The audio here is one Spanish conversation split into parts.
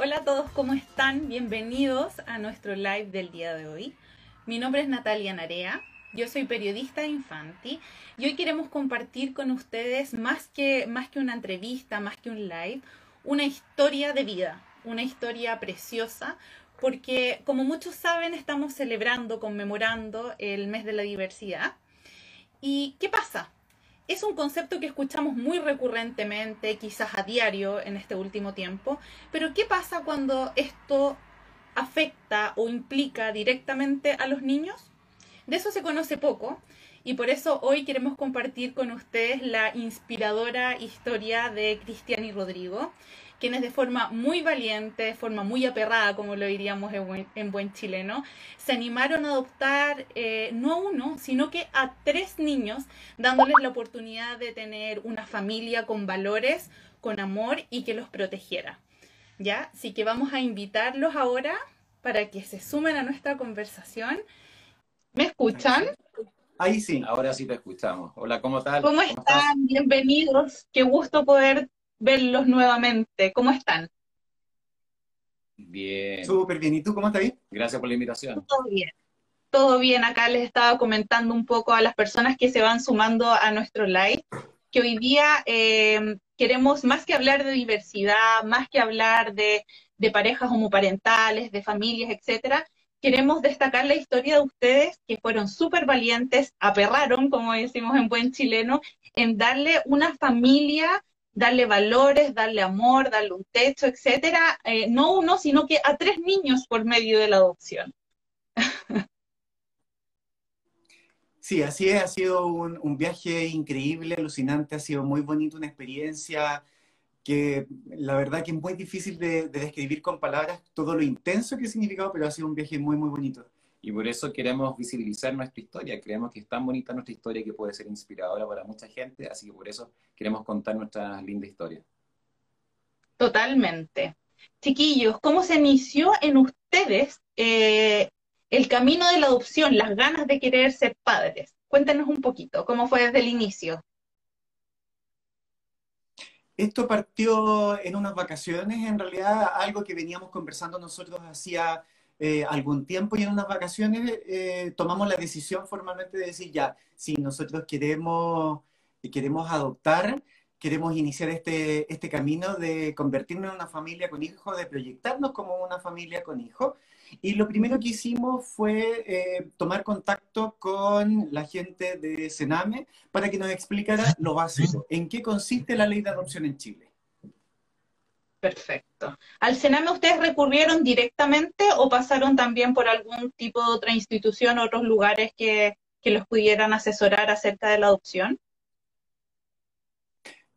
Hola a todos, ¿cómo están? Bienvenidos a nuestro live del día de hoy. Mi nombre es Natalia Narea, yo soy periodista Infanti y hoy queremos compartir con ustedes más que, más que una entrevista, más que un live, una historia de vida, una historia preciosa, porque como muchos saben estamos celebrando, conmemorando el mes de la diversidad. ¿Y qué pasa? Es un concepto que escuchamos muy recurrentemente, quizás a diario en este último tiempo, pero ¿qué pasa cuando esto afecta o implica directamente a los niños? De eso se conoce poco y por eso hoy queremos compartir con ustedes la inspiradora historia de Cristian y Rodrigo, quienes de forma muy valiente, de forma muy aperrada, como lo diríamos en buen, chileno, se animaron a adoptar eh, no a uno, sino que a tres niños, dándoles la oportunidad de tener una familia con valores, con amor y que los protegiera. ¿Ya? Así que vamos a invitarlos ahora para que se sumen a nuestra conversación. ¿Me escuchan? Ahí sí, ahora sí te escuchamos. Hola, ¿cómo tal? ¿Cómo, están? Bienvenidos. Qué gusto poder verlos nuevamente. ¿Cómo están? Bien. Súper bien. ¿Y tú cómo estás? Gracias por la invitación. Todo bien. Todo bien. Acá les estaba comentando un poco a las personas que se van sumando a nuestro live que hoy día eh, queremos más que hablar de diversidad, más que hablar de, de parejas homoparentales, de familias, etcétera, queremos destacar la historia de ustedes que fueron súper valientes, aperraron, como decimos en buen chileno, en darle una familia darle valores, darle amor, darle un techo, etcétera, eh, no uno, sino que a tres niños por medio de la adopción. Sí, así es, ha sido un, viaje increíble, alucinante, ha sido muy bonito, una experiencia que la verdad que es muy difícil de, de describir con palabras todo lo intenso que ha significado, pero ha sido un viaje muy, muy bonito. Y por eso queremos visibilizar nuestra historia. Creemos que es tan bonita nuestra historia que puede ser inspiradora para mucha gente, así que por eso queremos contar nuestra linda historia. Totalmente. Chiquillos, ¿cómo se inició en ustedes eh, el camino de la adopción, las ganas de querer ser padres? Cuéntanos un poquito, ¿cómo fue desde el inicio? Esto partió en unas vacaciones, en realidad algo que veníamos conversando nosotros hacía eh, algún tiempo y en unas vacaciones eh, tomamos la decisión formalmente de decir, ya, si nosotros queremos, queremos adoptar, queremos iniciar este, este camino de convertirnos en una familia con hijos, de proyectarnos como una familia con hijos. Y lo primero que hicimos fue eh, tomar contacto con la gente de Sename para que nos explicara lo básico, en qué consiste la ley de adopción en Chile. Perfecto. ¿Al Sename ustedes recurrieron directamente o pasaron también por algún tipo de otra institución, otros lugares que, los pudieran asesorar acerca de la adopción?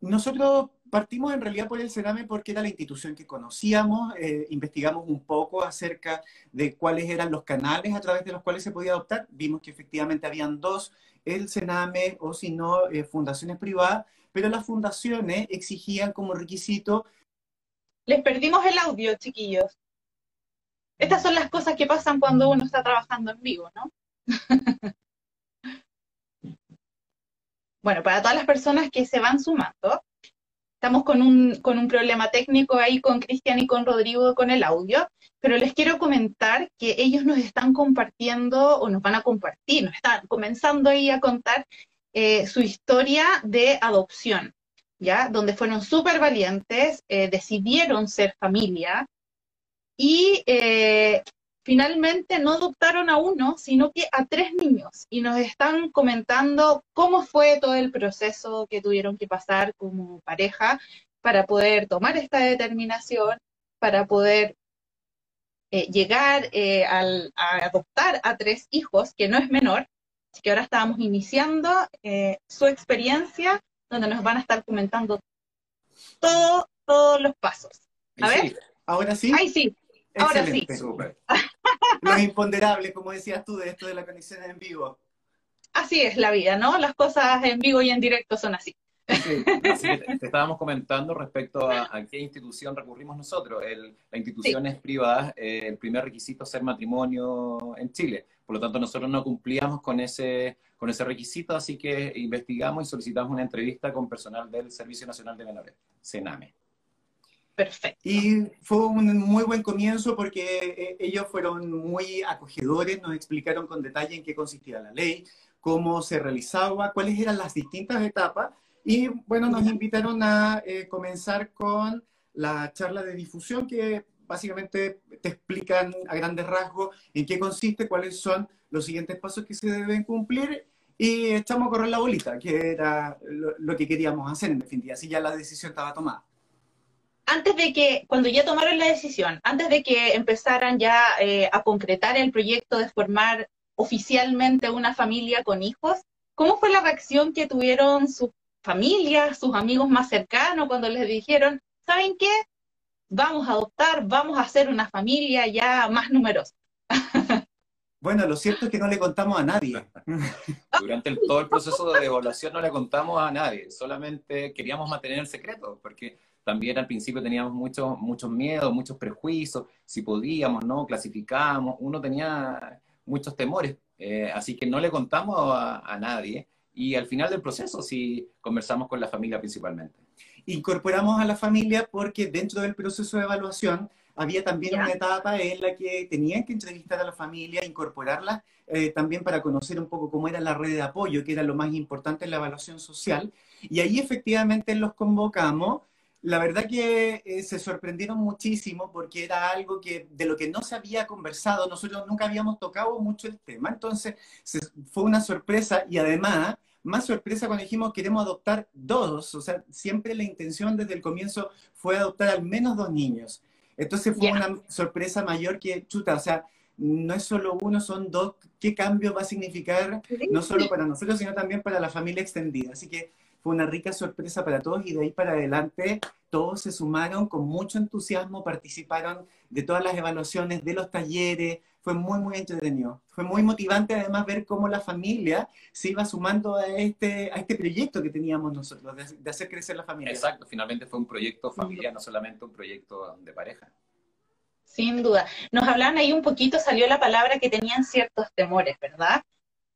Nosotros partimos en realidad por el Sename porque era la institución que conocíamos, eh, investigamos un poco acerca de cuáles eran los canales a través de los cuales se podía adoptar, vimos que efectivamente habían dos, el Sename o si no, eh, fundaciones privadas, pero las fundaciones exigían como requisito les perdimos el audio, chiquillos. Estas son las cosas que pasan cuando uno está trabajando en vivo, ¿no? bueno, para todas las personas que se van sumando, estamos con un, con un problema técnico ahí con Cristian y con Rodrigo con el audio, pero les quiero comentar que ellos nos están compartiendo o nos van a compartir, nos están comenzando ahí a contar eh, su historia de adopción. Donde fueron súper valientes, eh, decidieron ser familia y eh, finalmente no adoptaron a uno, sino que a tres niños. Y nos están comentando cómo fue todo el proceso que tuvieron que pasar como pareja para poder tomar esta determinación, para poder eh, llegar a adoptar a tres hijos, que no es menor. Así que ahora estábamos iniciando su experiencia donde nos van a estar comentando todo, todos los pasos. A ver. ¿Ahora sí? Ahí sí. Ahora sí. Los imponderables, como decías tú, de esto de la conexión en vivo. Así es la vida, ¿no? Las cosas en vivo y en directo son así. Sí, te, estábamos comentando respecto a, qué institución recurrimos nosotros. la institución es privada, eh, el primer requisito es ser matrimonio en Chile. Por lo tanto, nosotros no cumplíamos con ese, con ese requisito, así que investigamos y solicitamos una entrevista con personal del Servicio Nacional de Menores, CENAME. Perfecto. Y fue un muy buen comienzo porque eh, ellos fueron muy acogedores, nos explicaron con detalle en qué consistía la ley, cómo se realizaba, cuáles eran las distintas etapas. Y bueno, nos invitaron a eh, comenzar con la charla de difusión que básicamente te explican a grandes rasgos en qué consiste, cuáles son los siguientes pasos que se deben cumplir y echamos a correr la bolita, que era lo, que queríamos hacer en definitiva, así ya la decisión estaba tomada. Antes de que, cuando ya tomaron la decisión, antes de que empezaran ya eh, a concretar el proyecto de formar oficialmente una familia con hijos, ¿cómo fue la reacción que tuvieron sus familias, sus amigos más cercanos cuando les dijeron, ¿saben qué? Vamos a adoptar, vamos a hacer una familia ya más numerosa. Bueno, lo cierto es que no le contamos a nadie. Durante todo el proceso de evaluación no le contamos a nadie, solamente queríamos mantener el secreto, porque también al principio teníamos muchos muchos miedos, muchos prejuicios, si podíamos, ¿no? Clasificábamos, uno tenía muchos temores, eh, así que no le contamos a, nadie y al final del proceso sí conversamos con la familia principalmente. Incorporamos a la familia porque dentro del proceso de evaluación había también una etapa en la que tenían que entrevistar a la familia, incorporarla eh, también para conocer un poco cómo era la red de apoyo, que era lo más importante en la evaluación social. Y ahí efectivamente los convocamos. La verdad que eh, se sorprendieron muchísimo porque era algo que de lo que no se había conversado, nosotros nunca habíamos tocado mucho el tema, entonces fue una sorpresa y además más sorpresa cuando dijimos queremos adoptar dos, o sea, siempre la intención desde el comienzo fue adoptar al menos dos niños. Entonces fue una sorpresa mayor que, chuta, o sea, no es solo uno, son dos. ¿Qué cambio va a significar no solo para nosotros, sino también para la familia extendida? Así que fue una rica sorpresa para todos y de ahí para adelante todos se sumaron con mucho entusiasmo, participaron de todas las evaluaciones, de los talleres, fue muy, muy entretenido. Fue muy motivante además ver cómo la familia se iba sumando a este, a este proyecto que teníamos nosotros, de, hacer crecer la familia. Exacto, finalmente fue un proyecto familiar, no solamente un proyecto de pareja. Sin duda. Nos hablaban ahí un poquito, salió la palabra que tenían ciertos temores, ¿verdad?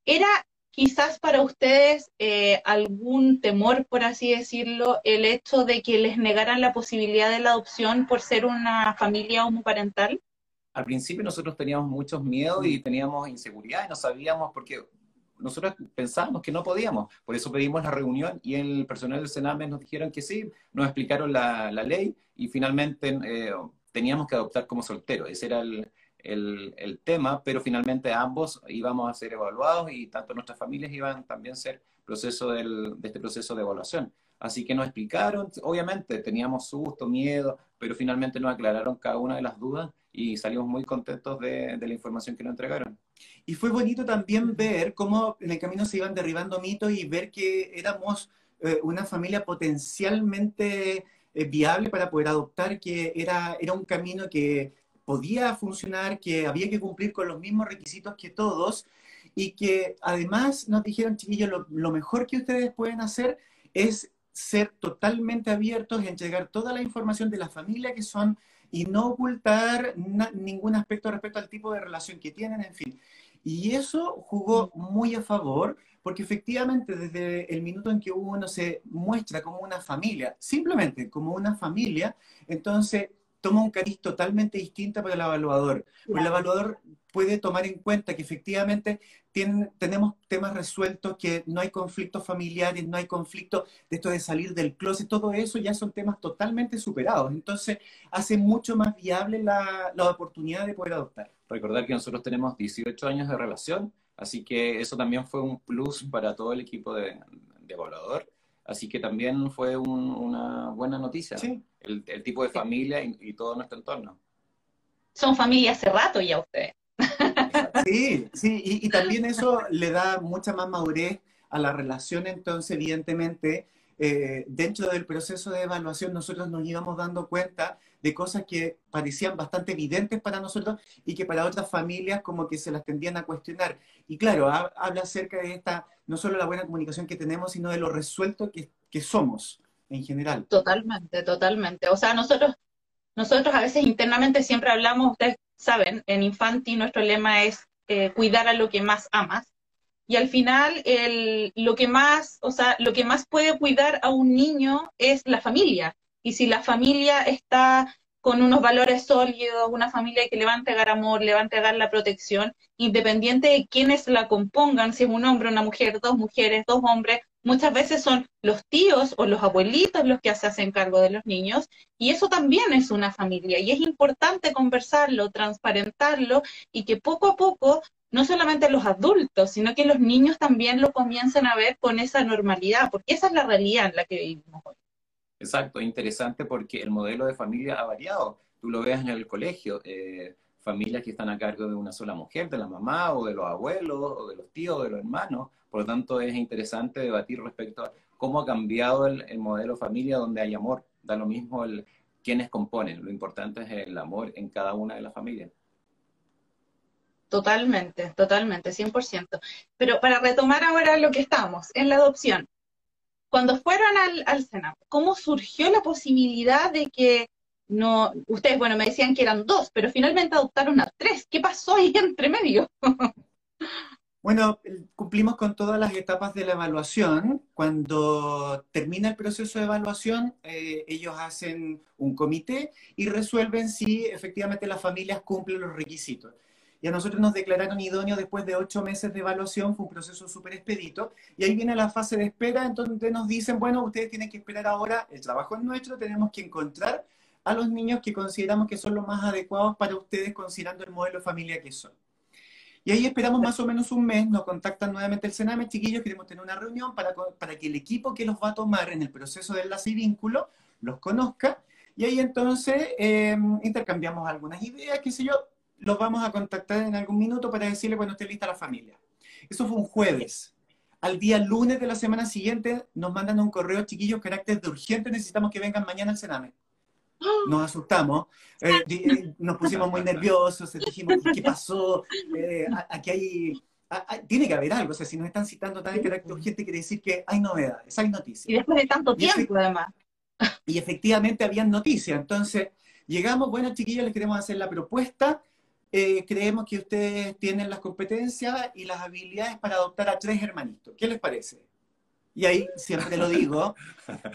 ¿Era quizás para ustedes eh, algún temor, por así decirlo, el hecho de que les negaran la posibilidad de la adopción por ser una familia homoparental? Al principio nosotros teníamos muchos miedos y teníamos inseguridad y no sabíamos por qué. Nosotros pensábamos que no podíamos, por eso pedimos la reunión y el personal del Sename nos dijeron que sí, nos explicaron la, ley y finalmente eh, teníamos que adoptar como soltero. Ese era el, el, tema, pero finalmente ambos íbamos a ser evaluados y tanto nuestras familias iban también a ser proceso del, de este proceso de evaluación. Así que nos explicaron, obviamente teníamos susto, miedo, pero finalmente nos aclararon cada una de las dudas y salimos muy contentos de, la información que nos entregaron. Y fue bonito también ver cómo en el camino se iban derribando mitos y ver que éramos eh, una familia potencialmente eh, viable para poder adoptar, que era, era un camino que podía funcionar, que había que cumplir con los mismos requisitos que todos y que además nos dijeron, chiquillos, lo, lo mejor que ustedes pueden hacer es ser totalmente abiertos y entregar toda la información de la familia que son y no ocultar ningún aspecto respecto al tipo de relación que tienen, en fin. Y eso jugó muy a favor, porque efectivamente desde el minuto en que uno se muestra como una familia, simplemente como una familia, entonces toma un cariz totalmente distinto para el evaluador. el evaluador puede tomar en cuenta que efectivamente tenemos temas resueltos, que no hay conflictos familiares, no hay conflicto de esto de salir del closet, todo eso ya son temas totalmente superados. Entonces, hace mucho más viable la, oportunidad de poder adoptar. Recordar que nosotros tenemos 18 años de relación, así que eso también fue un plus para todo el equipo de, evaluador. Así que también fue una buena noticia, el, tipo de familia y, y todo nuestro entorno. Son familia hace rato ya ustedes. Sí, sí, y, también eso le da mucha más madurez a la relación, entonces evidentemente eh, dentro del proceso de evaluación nosotros nos íbamos dando cuenta de cosas que parecían bastante evidentes para nosotros y que para otras familias como que se las tendían a cuestionar. Y claro, habla acerca de esta, no solo la buena comunicación que tenemos, sino de lo resuelto que, que somos en general. Totalmente, totalmente. O sea, nosotros, nosotros a veces internamente siempre hablamos, ustedes saben, en Infanti nuestro lema es eh, cuidar a lo que más amas. Y al final, el, lo que más, o sea, lo que más puede cuidar a un niño es la familia. Y si la familia está con unos valores sólidos, una familia que le va a entregar amor, le va a entregar la protección, independiente de quiénes la compongan, si es un hombre, una mujer, dos mujeres, dos hombres, muchas veces son los tíos o los abuelitos los que se hacen cargo de los niños, y eso también es una familia, y es importante conversarlo, transparentarlo, y que poco a poco no solamente los adultos, sino que los niños también lo comiencen a ver con esa normalidad, porque esa es la realidad en la que vivimos hoy. Exacto, interesante porque el modelo de familia ha variado. Tú lo ves en el colegio, eh, familias que están a cargo de una sola mujer, de la mamá o de los abuelos o de los tíos o de los hermanos. Por lo tanto, es interesante debatir respecto a cómo ha cambiado el, modelo de familia donde hay amor. Da lo mismo el, quienes componen, lo importante es el amor en cada una de las familias. Totalmente, totalmente, 100%. Pero para retomar ahora lo que estamos, en la adopción, cuando fueron al, al ¿cómo surgió la posibilidad de que no, ustedes, bueno, me decían que eran dos, pero finalmente adoptaron a tres? ¿Qué pasó ahí entre medio? Bueno, cumplimos con todas las etapas de la evaluación. Cuando termina el proceso de evaluación, eh, ellos hacen un comité y resuelven si efectivamente las familias cumplen los requisitos y a nosotros nos declararon idóneos después de ocho meses de evaluación, fue un proceso súper expedito, y ahí viene la fase de espera, entonces nos dicen, bueno, ustedes tienen que esperar ahora, el trabajo es nuestro, tenemos que encontrar a los niños que consideramos que son los más adecuados para ustedes, considerando el modelo de familia que son. Y ahí esperamos más o menos un mes, nos contactan nuevamente el Sename, chiquillos, queremos tener una reunión para, para que el equipo que los va a tomar en el proceso de enlace y vínculo los conozca, y ahí entonces eh, intercambiamos algunas ideas, qué sé yo, los vamos a contactar en algún minuto para decirle cuando esté lista la familia. Eso fue un jueves. Al día lunes de la semana siguiente nos mandan un correo, chiquillos, carácter de urgente, necesitamos que vengan mañana al Sename. Nos asustamos, eh, eh, nos pusimos muy nerviosos, dijimos, ¿qué pasó? Eh, aquí hay, tiene que haber algo, o sea, si nos están citando tan en carácter urgente, quiere decir que hay novedades, hay noticias. Y después de tanto tiempo, además. Y efectivamente habían noticias, entonces llegamos, bueno, chiquillos, les queremos hacer la propuesta, eh, creemos que ustedes tienen las competencias y las habilidades para adoptar a tres hermanitos. ¿Qué les parece? Y ahí siempre lo digo,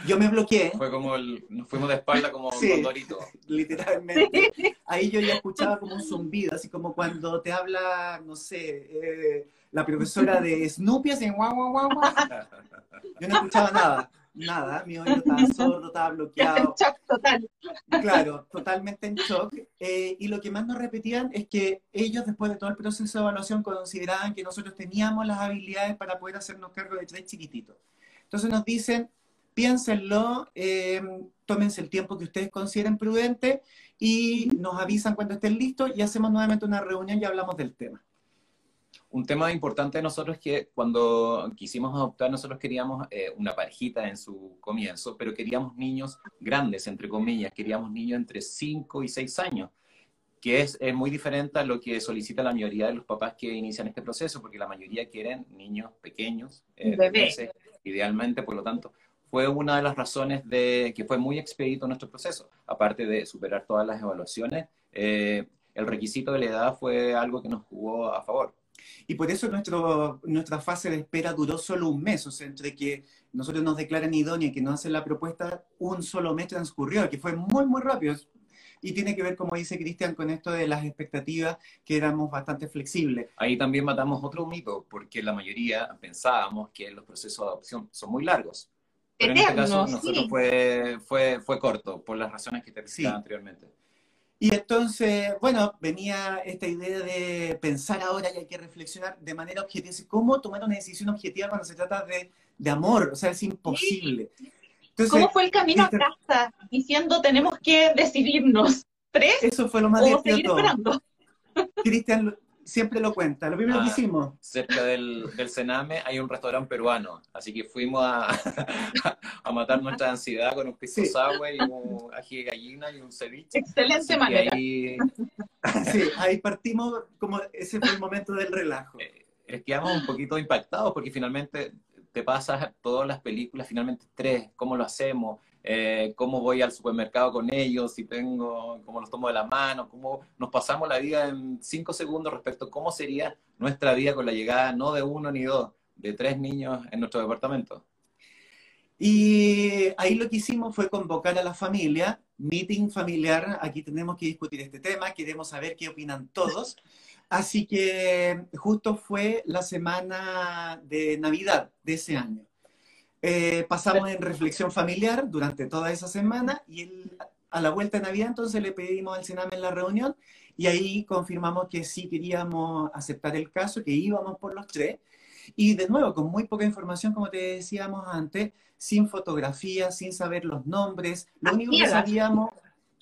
yo me bloqueé. Fue como el, nos fuimos de espalda como sí, Dorito. Literalmente. Ahí yo ya escuchaba como un zumbido, así como cuando te habla, no sé, eh, la profesora de Snoopy, así guau, guau, guau, guau. Yo no escuchaba nada nada, mi oído estaba sordo, estaba bloqueado. En shock total. Claro, totalmente en shock. Eh, y lo que más nos repetían es que ellos, después de todo el proceso de evaluación, consideraban que nosotros teníamos las habilidades para poder hacernos cargo de tres chiquititos. Entonces nos dicen, piénsenlo, eh, tómense el tiempo que ustedes consideren prudente y nos avisan cuando estén listos y hacemos nuevamente una reunión y hablamos del tema un tema importante de nosotros es que cuando quisimos adoptar, nosotros queríamos eh, una parejita en su comienzo, pero queríamos niños grandes, entre comillas, queríamos niños entre 5 y 6 años, que es, muy diferente a lo que solicita la mayoría de los papás que inician este proceso, porque la mayoría quieren niños pequeños, eh, idealmente, por lo tanto, fue una de las razones de que fue muy expedito nuestro proceso, aparte de superar todas las evaluaciones. Eh, el requisito de la edad fue algo que nos jugó a favor. Y por eso nuestro, nuestra fase de espera duró solo un mes, o sea, entre que nosotros nos declaran idónea y que nos hacen la propuesta, un solo mes transcurrió, que fue muy, muy rápido. Y tiene que ver, como dice Cristian, con esto de las expectativas, que éramos bastante flexibles. Ahí también matamos otro mito, porque la mayoría pensábamos que los procesos de adopción son muy largos. Pero en este caso, nosotros fue, fue, fue corto, por las razones que te explicaba anteriormente. Y entonces, bueno, venía esta idea de pensar ahora y hay que reflexionar de manera objetiva. ¿Cómo tomar una decisión objetiva cuando se trata de, de amor? O sea, es imposible. ¿Cómo fue el camino a casa diciendo tenemos que decidirnos? ¿Tres? Eso fue lo más divertido. Cristian, siempre lo cuenta. Lo primero que ah, hicimos. Cerca del, del Sename hay un restaurante peruano, así que fuimos a, a matar nuestra ansiedad con un piso sí. y un ají de gallina y un ceviche. Excelente manera. Ahí... sí, ahí partimos, como ese fue el momento del relajo. Eh, quedamos un poquito impactados porque finalmente te pasas todas las películas, finalmente tres, cómo lo hacemos, eh, cómo voy al supermercado con ellos, si tengo, cómo los tomo de la mano, cómo nos pasamos la vida en cinco segundos respecto a cómo sería nuestra vida con la llegada no de uno ni dos, de tres niños en nuestro departamento. Y ahí lo que hicimos fue convocar a la familia, meeting familiar, aquí tenemos que discutir este tema, queremos saber qué opinan todos. Así que justo fue la semana de Navidad de ese año. Eh, pasamos en reflexión familiar durante toda esa semana y a la vuelta de Navidad entonces le pedimos al Sename en la reunión y ahí confirmamos que sí queríamos aceptar el caso, que íbamos por los tres. Y de nuevo, con muy poca información, como te decíamos antes, sin fotografías, sin saber los nombres, lo único que sabíamos,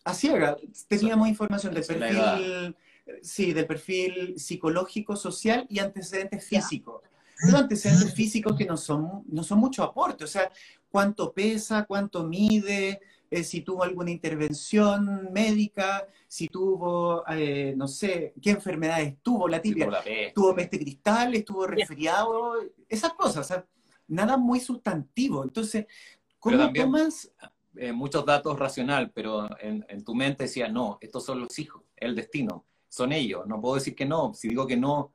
a ciega, teníamos información del perfil, sí, del perfil psicológico, social y antecedentes físicos. Pero antecedentes físicos que no son, no son mucho aporte, o sea, cuánto pesa, cuánto mide, eh, si tuvo alguna intervención médica, si tuvo, eh, no sé, qué enfermedades tuvo, la tibia, tuvo, peste cristal, estuvo resfriado, esas cosas, o sea, nada muy sustantivo. Entonces, ¿cómo tomas...? Eh, muchos datos racional, pero en, tu mente decía, no, estos son los hijos, el destino, son ellos, no puedo decir que no, si digo que no,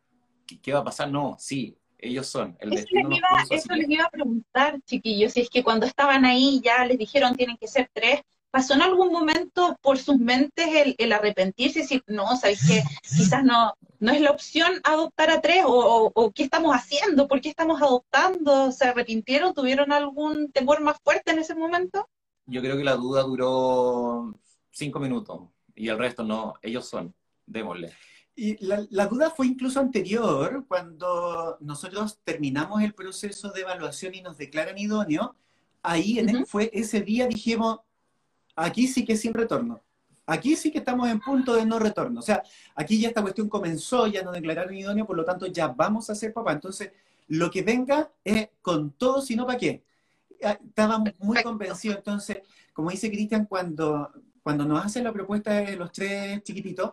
¿qué va a pasar? No, sí, ellos son. El eso les, iba, eso les iba a preguntar, chiquillos, si es que cuando estaban ahí ya les dijeron tienen que ser tres, ¿pasó en algún momento por sus mentes el, arrepentirse y decir, no, sabéis que quizás no, no es la opción adoptar a tres o, qué estamos haciendo, por qué estamos adoptando? ¿Se arrepintieron? ¿Tuvieron algún temor más fuerte en ese momento? Yo creo que la duda duró cinco minutos y el resto no, ellos son, démosle. Y la, duda fue incluso anterior, cuando nosotros terminamos el proceso de evaluación y nos declaran idóneo, ahí en fue ese día dijimos, aquí sí que sin retorno. Aquí sí que estamos en punto de no retorno. O sea, aquí ya esta cuestión comenzó, ya nos declararon idóneo, por lo tanto ya vamos a ser papá. Entonces, lo que venga es con todo, sino para qué. Ah, estábamos muy convencidos. Entonces, como dice Cristian, cuando, cuando nos hace la propuesta de los tres chiquititos,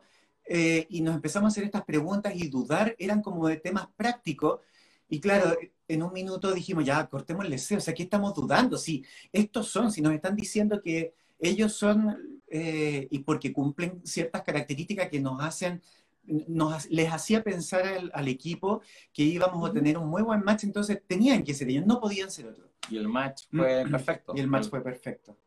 eh, y nos empezamos a hacer estas preguntas y dudar, eran como de temas prácticos. Y claro, en un minuto dijimos, ya, cortemos el deseo, o sea, ¿qué estamos dudando? Si estos son, si nos están diciendo que ellos son, eh, y porque cumplen ciertas características que nos hacen, nos, les hacía pensar al, equipo que íbamos a tener un muy buen match, entonces tenían que ser ellos, no podían ser otros. Y el match fue mm. perfecto. Y el match fue perfecto.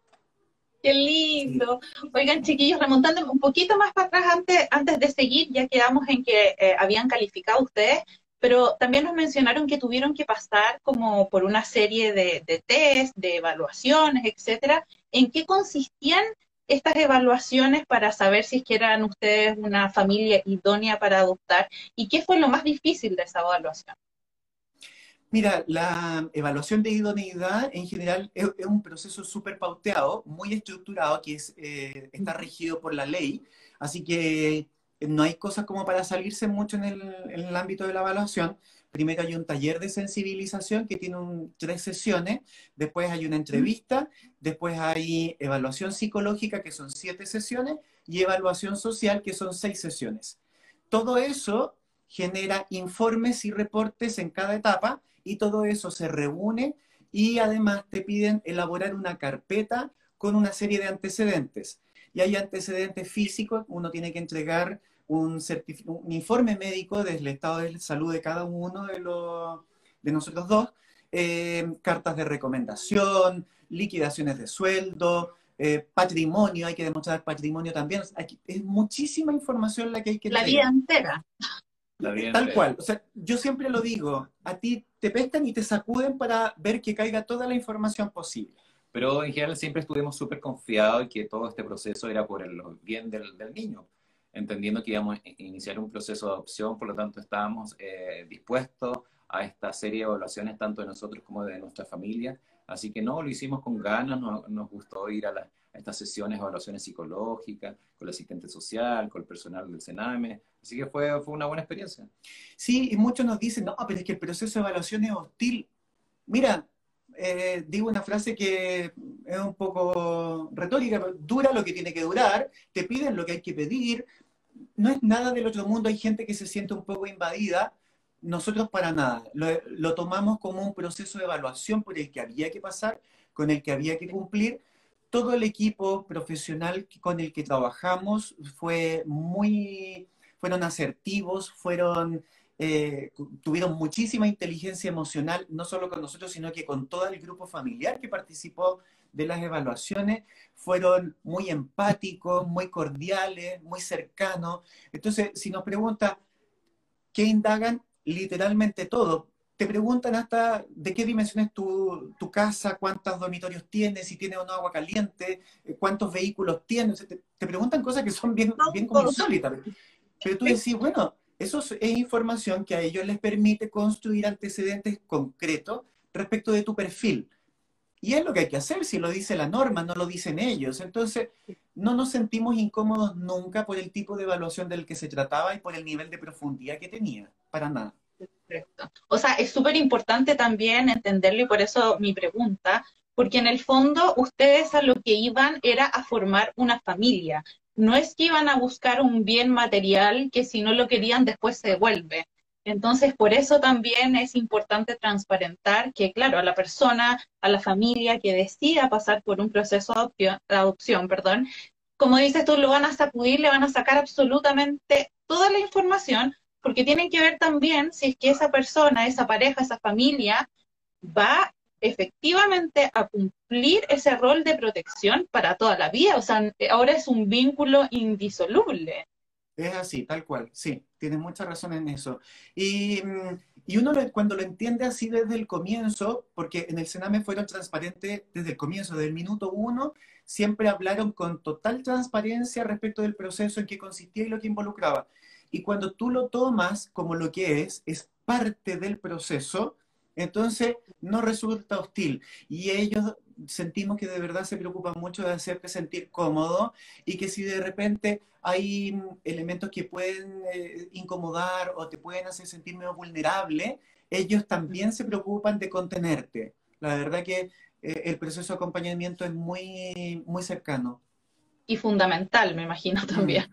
Qué lindo. Oigan, chiquillos, remontando un poquito más para atrás antes, antes de seguir, ya quedamos en que eh, habían calificado ustedes, pero también nos mencionaron que tuvieron que pasar como por una serie de, de test, de evaluaciones, etcétera. ¿En qué consistían estas evaluaciones para saber si es eran ustedes una familia idónea para adoptar? ¿Y qué fue lo más difícil de esa evaluación? Mira, la evaluación de idoneidad en general es, un proceso súper pauteado, muy estructurado, que es, eh, está regido por la ley, así que no hay cosas como para salirse mucho en el, ámbito de la evaluación. Primero hay un taller de sensibilización que tiene tres sesiones, después hay una entrevista, después hay evaluación psicológica, que son siete sesiones, y evaluación social, que son seis sesiones. Todo eso genera informes y reportes en cada etapa y todo eso se reúne y además te piden elaborar una carpeta con una serie de antecedentes. Y hay antecedentes físicos, uno tiene que entregar un, un informe médico del estado de salud de cada uno de, los, de nosotros dos, eh, cartas de recomendación, liquidaciones de sueldo, eh, patrimonio, hay que demostrar patrimonio también. es muchísima información la que hay que La vida entera. Tal cual. O sea, yo siempre lo digo, a ti te pescan y te sacuden para ver que caiga toda la información posible. Pero en general siempre estuvimos súper confiados en que todo este proceso era por el bien del, niño, entendiendo que íbamos a iniciar un proceso de adopción, por lo tanto estábamos eh, dispuestos a esta serie de evaluaciones tanto de nosotros como de nuestra familia. Así que no, lo hicimos con ganas, nos gustó ir a estas sesiones, evaluaciones psicológicas, con el asistente social, con el personal del Sename. Así que fue, fue una buena experiencia. Sí, y muchos nos dicen, no, pero es que el proceso de evaluación es hostil. Mira, eh, digo una frase que es un poco retórica, pero dura lo que tiene que durar, te piden lo que hay que pedir, no es nada del otro mundo, hay gente que se siente un poco invadida, nosotros para nada, lo, lo tomamos como un proceso de evaluación por el que había que pasar, con el que había que cumplir, todo el equipo profesional con el que trabajamos fue muy, fueron asertivos, fueron, eh, tuvieron muchísima inteligencia emocional, no solo con nosotros, sino que con todo el grupo familiar que participó de las evaluaciones, fueron muy empáticos, muy cordiales, muy cercanos. Entonces, si nos pregunta, ¿qué indagan? Literalmente todo. Te preguntan hasta de qué dimensión es tu, tu casa, cuántos dormitorios tienes, si tiene o no agua caliente, eh, cuántos vehículos tienes. Te, te preguntan cosas que son bien, bien como insólitas. Pero tú decís, bueno, eso es información que a ellos les permite construir antecedentes concretos respecto de tu perfil. Y es lo que hay que hacer, si lo dice la norma, no lo dicen ellos. Entonces, no nos sentimos incómodos nunca por el tipo de evaluación del que se trataba y por el nivel de profundidad que tenía, para nada. Perfecto. O sea, es súper importante también entenderlo y por eso mi pregunta, porque en el fondo ustedes a lo que iban era a formar una familia. No es que iban a buscar un bien material que si no lo querían después se devuelve. Entonces, por eso también es importante transparentar que, claro, a la persona, a la familia que decida pasar por un proceso de adopción, adopción perdón, como dices tú, lo van a sacudir, le van a sacar absolutamente toda la información, porque tienen que ver también si es que esa persona, esa pareja, esa familia va efectivamente a cumplir ese rol de protección para toda la vida. O sea, ahora es un vínculo indisoluble. Es así, tal cual, sí, tienes mucha razón en eso. Y, mm, y uno cuando lo entiende así desde el comienzo, porque en el Sename fueron transparentes desde el comienzo, desde el minuto uno, siempre hablaron con total transparencia respecto del proceso en que consistía y lo que involucraba. Y cuando tú lo tomas como lo que es, es parte del proceso, entonces no resulta hostil. Y ellos sentimos que de verdad se preocupan mucho de hacerte sentir cómodo y que si de repente hay elementos que pueden eh, incomodar o te pueden hacer sentir medio vulnerable, ellos también se preocupan de contenerte. La verdad que eh, el proceso de acompañamiento es muy, muy cercano. Y fundamental, me imagino mm. también.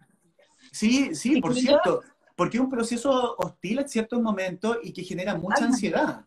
Sí, sí, por cierto, porque es un proceso hostil en ciertos momentos y que genera mucha ansiedad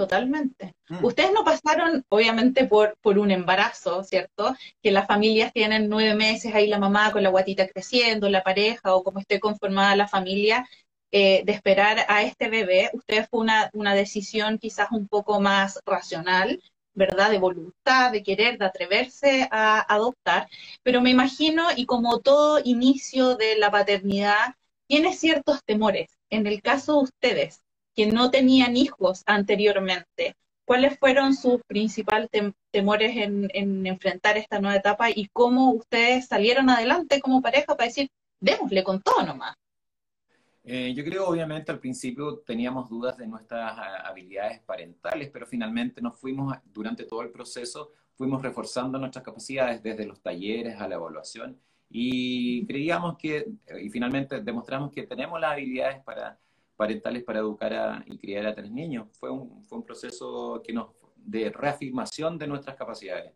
totalmente. Mm. Ustedes no pasaron, obviamente, por, por un embarazo, ¿cierto? Que las familias tienen nueve meses ahí la mamá con la guatita creciendo, la pareja o como esté conformada la familia, eh, de esperar a este bebé. Ustedes fue una, una decisión quizás un poco más racional, ¿verdad? De voluntad, de querer, de atreverse a adoptar. Pero me imagino, y como todo inicio de la paternidad, tiene ciertos temores. En el caso de ustedes, que no tenían hijos anteriormente. ¿Cuáles fueron sus principales temores en, enfrentar esta nueva etapa y cómo ustedes salieron adelante como pareja para decir, démosle con todo nomás? Eh, yo creo, obviamente, al principio teníamos dudas de nuestras ah, habilidades parentales, pero finalmente nos fuimos, durante todo el proceso, fuimos reforzando nuestras capacidades desde los talleres a la evaluación y creíamos que, y finalmente demostramos que tenemos las habilidades para parentales para educar y criar a tres niños. Fue un, fue un proceso que nos, de reafirmación de nuestras capacidades.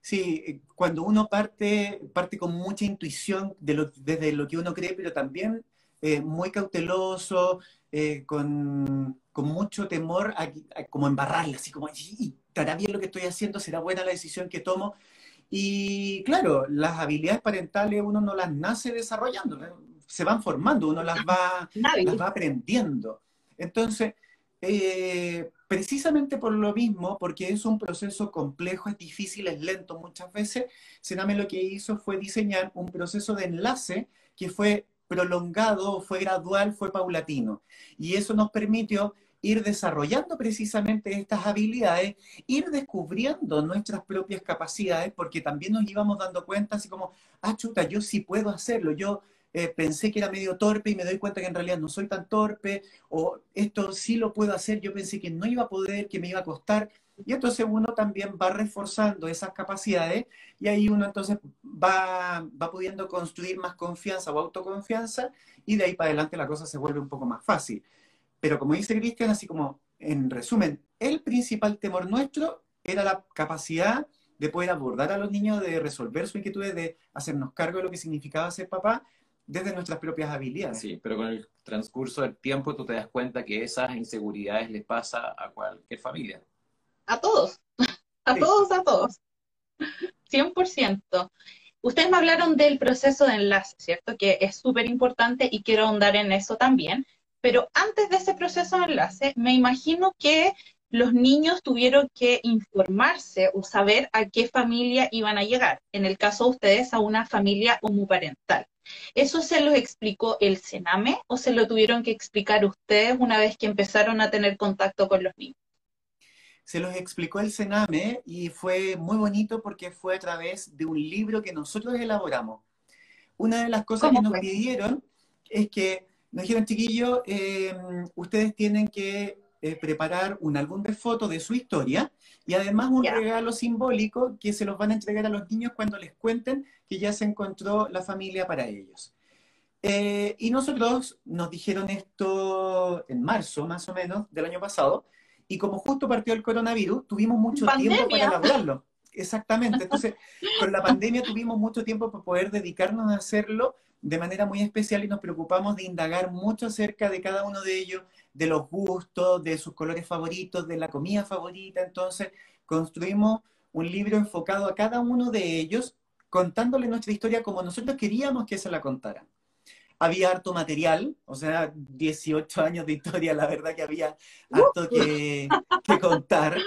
Sí, cuando uno parte, parte con mucha intuición de lo, desde lo que uno cree, pero también eh, muy cauteloso, eh, con, con, mucho temor a, como embarrarla, así como, ¿estará bien lo que estoy haciendo? ¿Será buena la decisión que tomo? Y claro, las habilidades parentales uno no las nace desarrollando se van formando, uno las va, las va aprendiendo. Entonces, eh, precisamente por lo mismo, porque es un proceso complejo, es difícil, es lento muchas veces, Sename lo que hizo fue diseñar un proceso de enlace que fue prolongado, fue gradual, fue paulatino. Y eso nos permitió ir desarrollando precisamente estas habilidades, ir descubriendo nuestras propias capacidades, porque también nos íbamos dando cuenta así como, ah, chuta, yo sí puedo hacerlo, yo eh, pensé que era medio torpe y me doy cuenta que en realidad no soy tan torpe, o esto sí lo puedo hacer, yo pensé que no iba a poder, que me iba a costar. Y entonces uno también va reforzando esas capacidades y ahí uno entonces va, va pudiendo construir más confianza o autoconfianza y de ahí para adelante la cosa se vuelve un poco más fácil. Pero como dice Cristian, así como en resumen, el principal temor nuestro era la capacidad de poder abordar a los niños, de resolver su inquietud, de hacernos cargo de lo que significaba ser papá desde nuestras propias habilidades. Sí, pero con el transcurso del tiempo tú te das cuenta que esas inseguridades les pasa a cualquier familia. A todos, a todos, a todos. 100%. Ustedes me hablaron del proceso de enlace, ¿cierto? Que es súper importante y quiero ahondar en eso también. Pero antes de ese proceso de enlace, me imagino que los niños tuvieron que informarse o saber a qué familia iban a llegar. En el caso de ustedes, a una familia homoparental. ¿Eso se los explicó el Sename o se lo tuvieron que explicar ustedes una vez que empezaron a tener contacto con los niños? Se los explicó el Sename y fue muy bonito porque fue a través de un libro que nosotros elaboramos. Una de las cosas que nos pidieron es que nos dijeron, chiquillos, eh, ustedes tienen que eh, preparar un álbum de fotos de su historia y además un regalo simbólico que se los van a entregar a los niños cuando les cuenten que ya se encontró la familia para ellos. Eh, y nosotros nos dijeron esto en marzo, más o menos, del año pasado, y como justo partió el coronavirus, tuvimos mucho tiempo para elaborarlo. Exactamente. Entonces, con la pandemia tuvimos mucho tiempo para poder dedicarnos a hacerlo de manera muy especial y nos preocupamos de indagar mucho acerca de cada uno de ellos, de los gustos, de sus colores favoritos, de la comida favorita. Entonces, construimos un libro enfocado a cada uno de ellos, contándole nuestra historia como nosotros queríamos que se la contara. Había harto material, o sea, 18 años de historia, la verdad que había harto que, contar.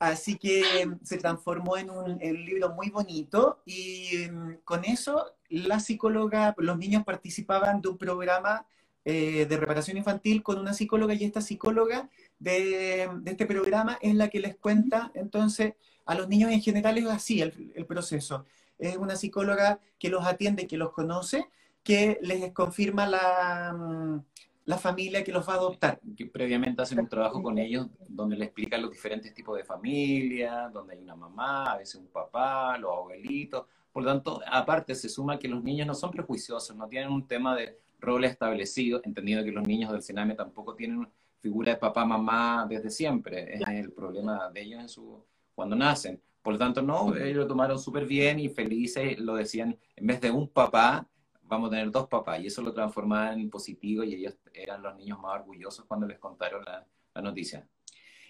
Así que se transformó en un, libro muy bonito y mm, con eso la psicóloga, los niños participaban de un programa eh, de reparación infantil con una psicóloga y esta psicóloga de, este programa es la que les cuenta, entonces, a los niños en general es así el, proceso. Es una psicóloga que los atiende, que los conoce, que les confirma la, mm, la familia que los va a adoptar. Que previamente hacen un trabajo con ellos donde les explican los diferentes tipos de familia, donde hay una mamá, a veces un papá, los abuelitos. Por lo tanto, aparte se suma que los niños no son prejuiciosos, no tienen un tema de roles establecidos, entendiendo que los niños del Sename tampoco tienen figura de papá, mamá desde siempre. Es el problema de ellos en su, cuando nacen. Por lo tanto, no, ellos lo tomaron súper bien y felices, lo decían, en vez de un papá, vamos a tener dos papás. Y eso lo transformaban en positivo y ellos eran los niños más orgullosos cuando les contaron la, la noticia.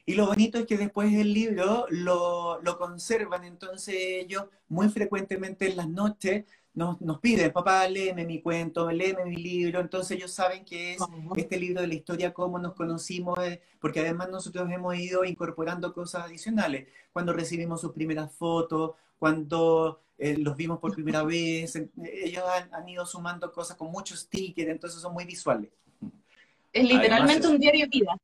Y lo bonito es que después del libro lo, lo conservan, entonces ellos muy frecuentemente en las noches nos, nos piden, papá, léeme mi cuento, léeme mi libro, entonces ellos saben que es este libro de la historia, cómo nos conocimos, eh, porque además nosotros hemos ido incorporando cosas adicionales, cuando recibimos sus primeras fotos, cuando eh, los vimos por primera vez, ellos han, ido sumando cosas con muchos stickers, entonces son muy visuales. Es literalmente un diario de vida.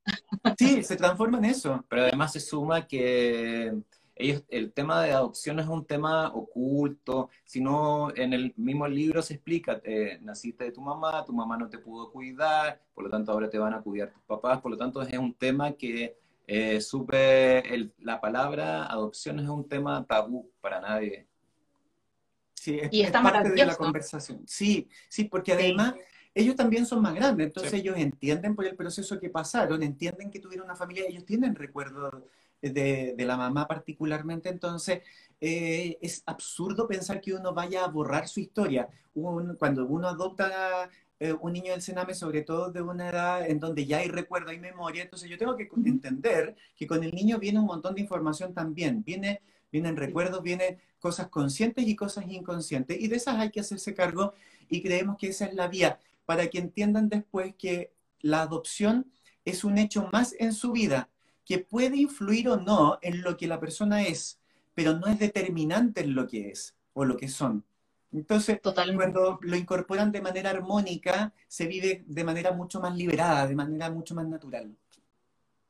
Sí, se transforma en eso. Pero además se suma que el tema de adopción es un tema oculto, sino en el mismo libro se explica, eh, naciste de tu mamá, tu mamá no te pudo cuidar, por lo tanto ahora te van a cuidar tus papás, por lo tanto es un tema que eh, supe, la palabra adopción es un tema tabú para nadie. Sí, es, y está parte de la conversación. Sí, sí, porque además ellos también son más grandes, entonces ellos entienden por el proceso que pasaron, entienden que tuvieron una familia, ellos tienen recuerdos de, la mamá particularmente, entonces eh, es absurdo pensar que uno vaya a borrar su historia. cuando uno adopta eh, un niño del Sename, sobre todo de una edad en donde ya hay recuerdo, hay memoria, entonces yo tengo que entender que con el niño viene un montón de información también, viene, vienen recuerdos, vienen cosas conscientes y cosas inconscientes, y de esas hay que hacerse cargo y creemos que esa es la vía, para que entiendan después que la adopción es un hecho más en su vida, que puede influir o no en lo que la persona es, pero no es determinante en lo que es o lo que son. Entonces, cuando lo incorporan de manera armónica, se vive de manera mucho más liberada, de manera mucho más natural.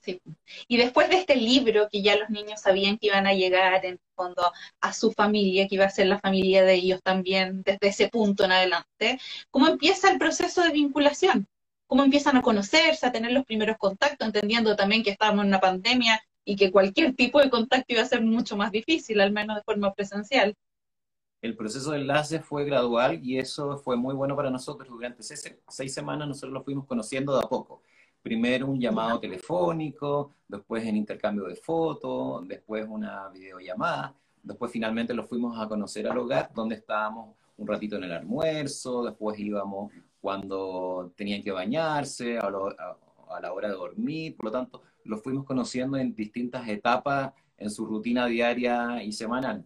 Sí. Y después de este libro, que ya los niños sabían que iban a llegar en fondo a su familia, que iba a ser la familia de ellos también desde ese punto en adelante, ¿cómo empieza el proceso de vinculación? Cómo empiezan a conocerse, a tener los primeros contactos, entendiendo también que estábamos en una pandemia y que cualquier tipo de contacto iba a ser mucho más difícil, al menos de forma presencial. El proceso de enlace fue gradual y eso fue muy bueno para nosotros. Durante seis, seis semanas nosotros lo fuimos conociendo de a poco. Primero un llamado telefónico, después en intercambio de fotos, después una videollamada, después finalmente lo fuimos a conocer al hogar, donde estábamos un ratito en el almuerzo, después íbamos cuando tenían que bañarse, a, la hora de dormir, por lo tanto, los fuimos conociendo en distintas etapas en su rutina diaria y semanal.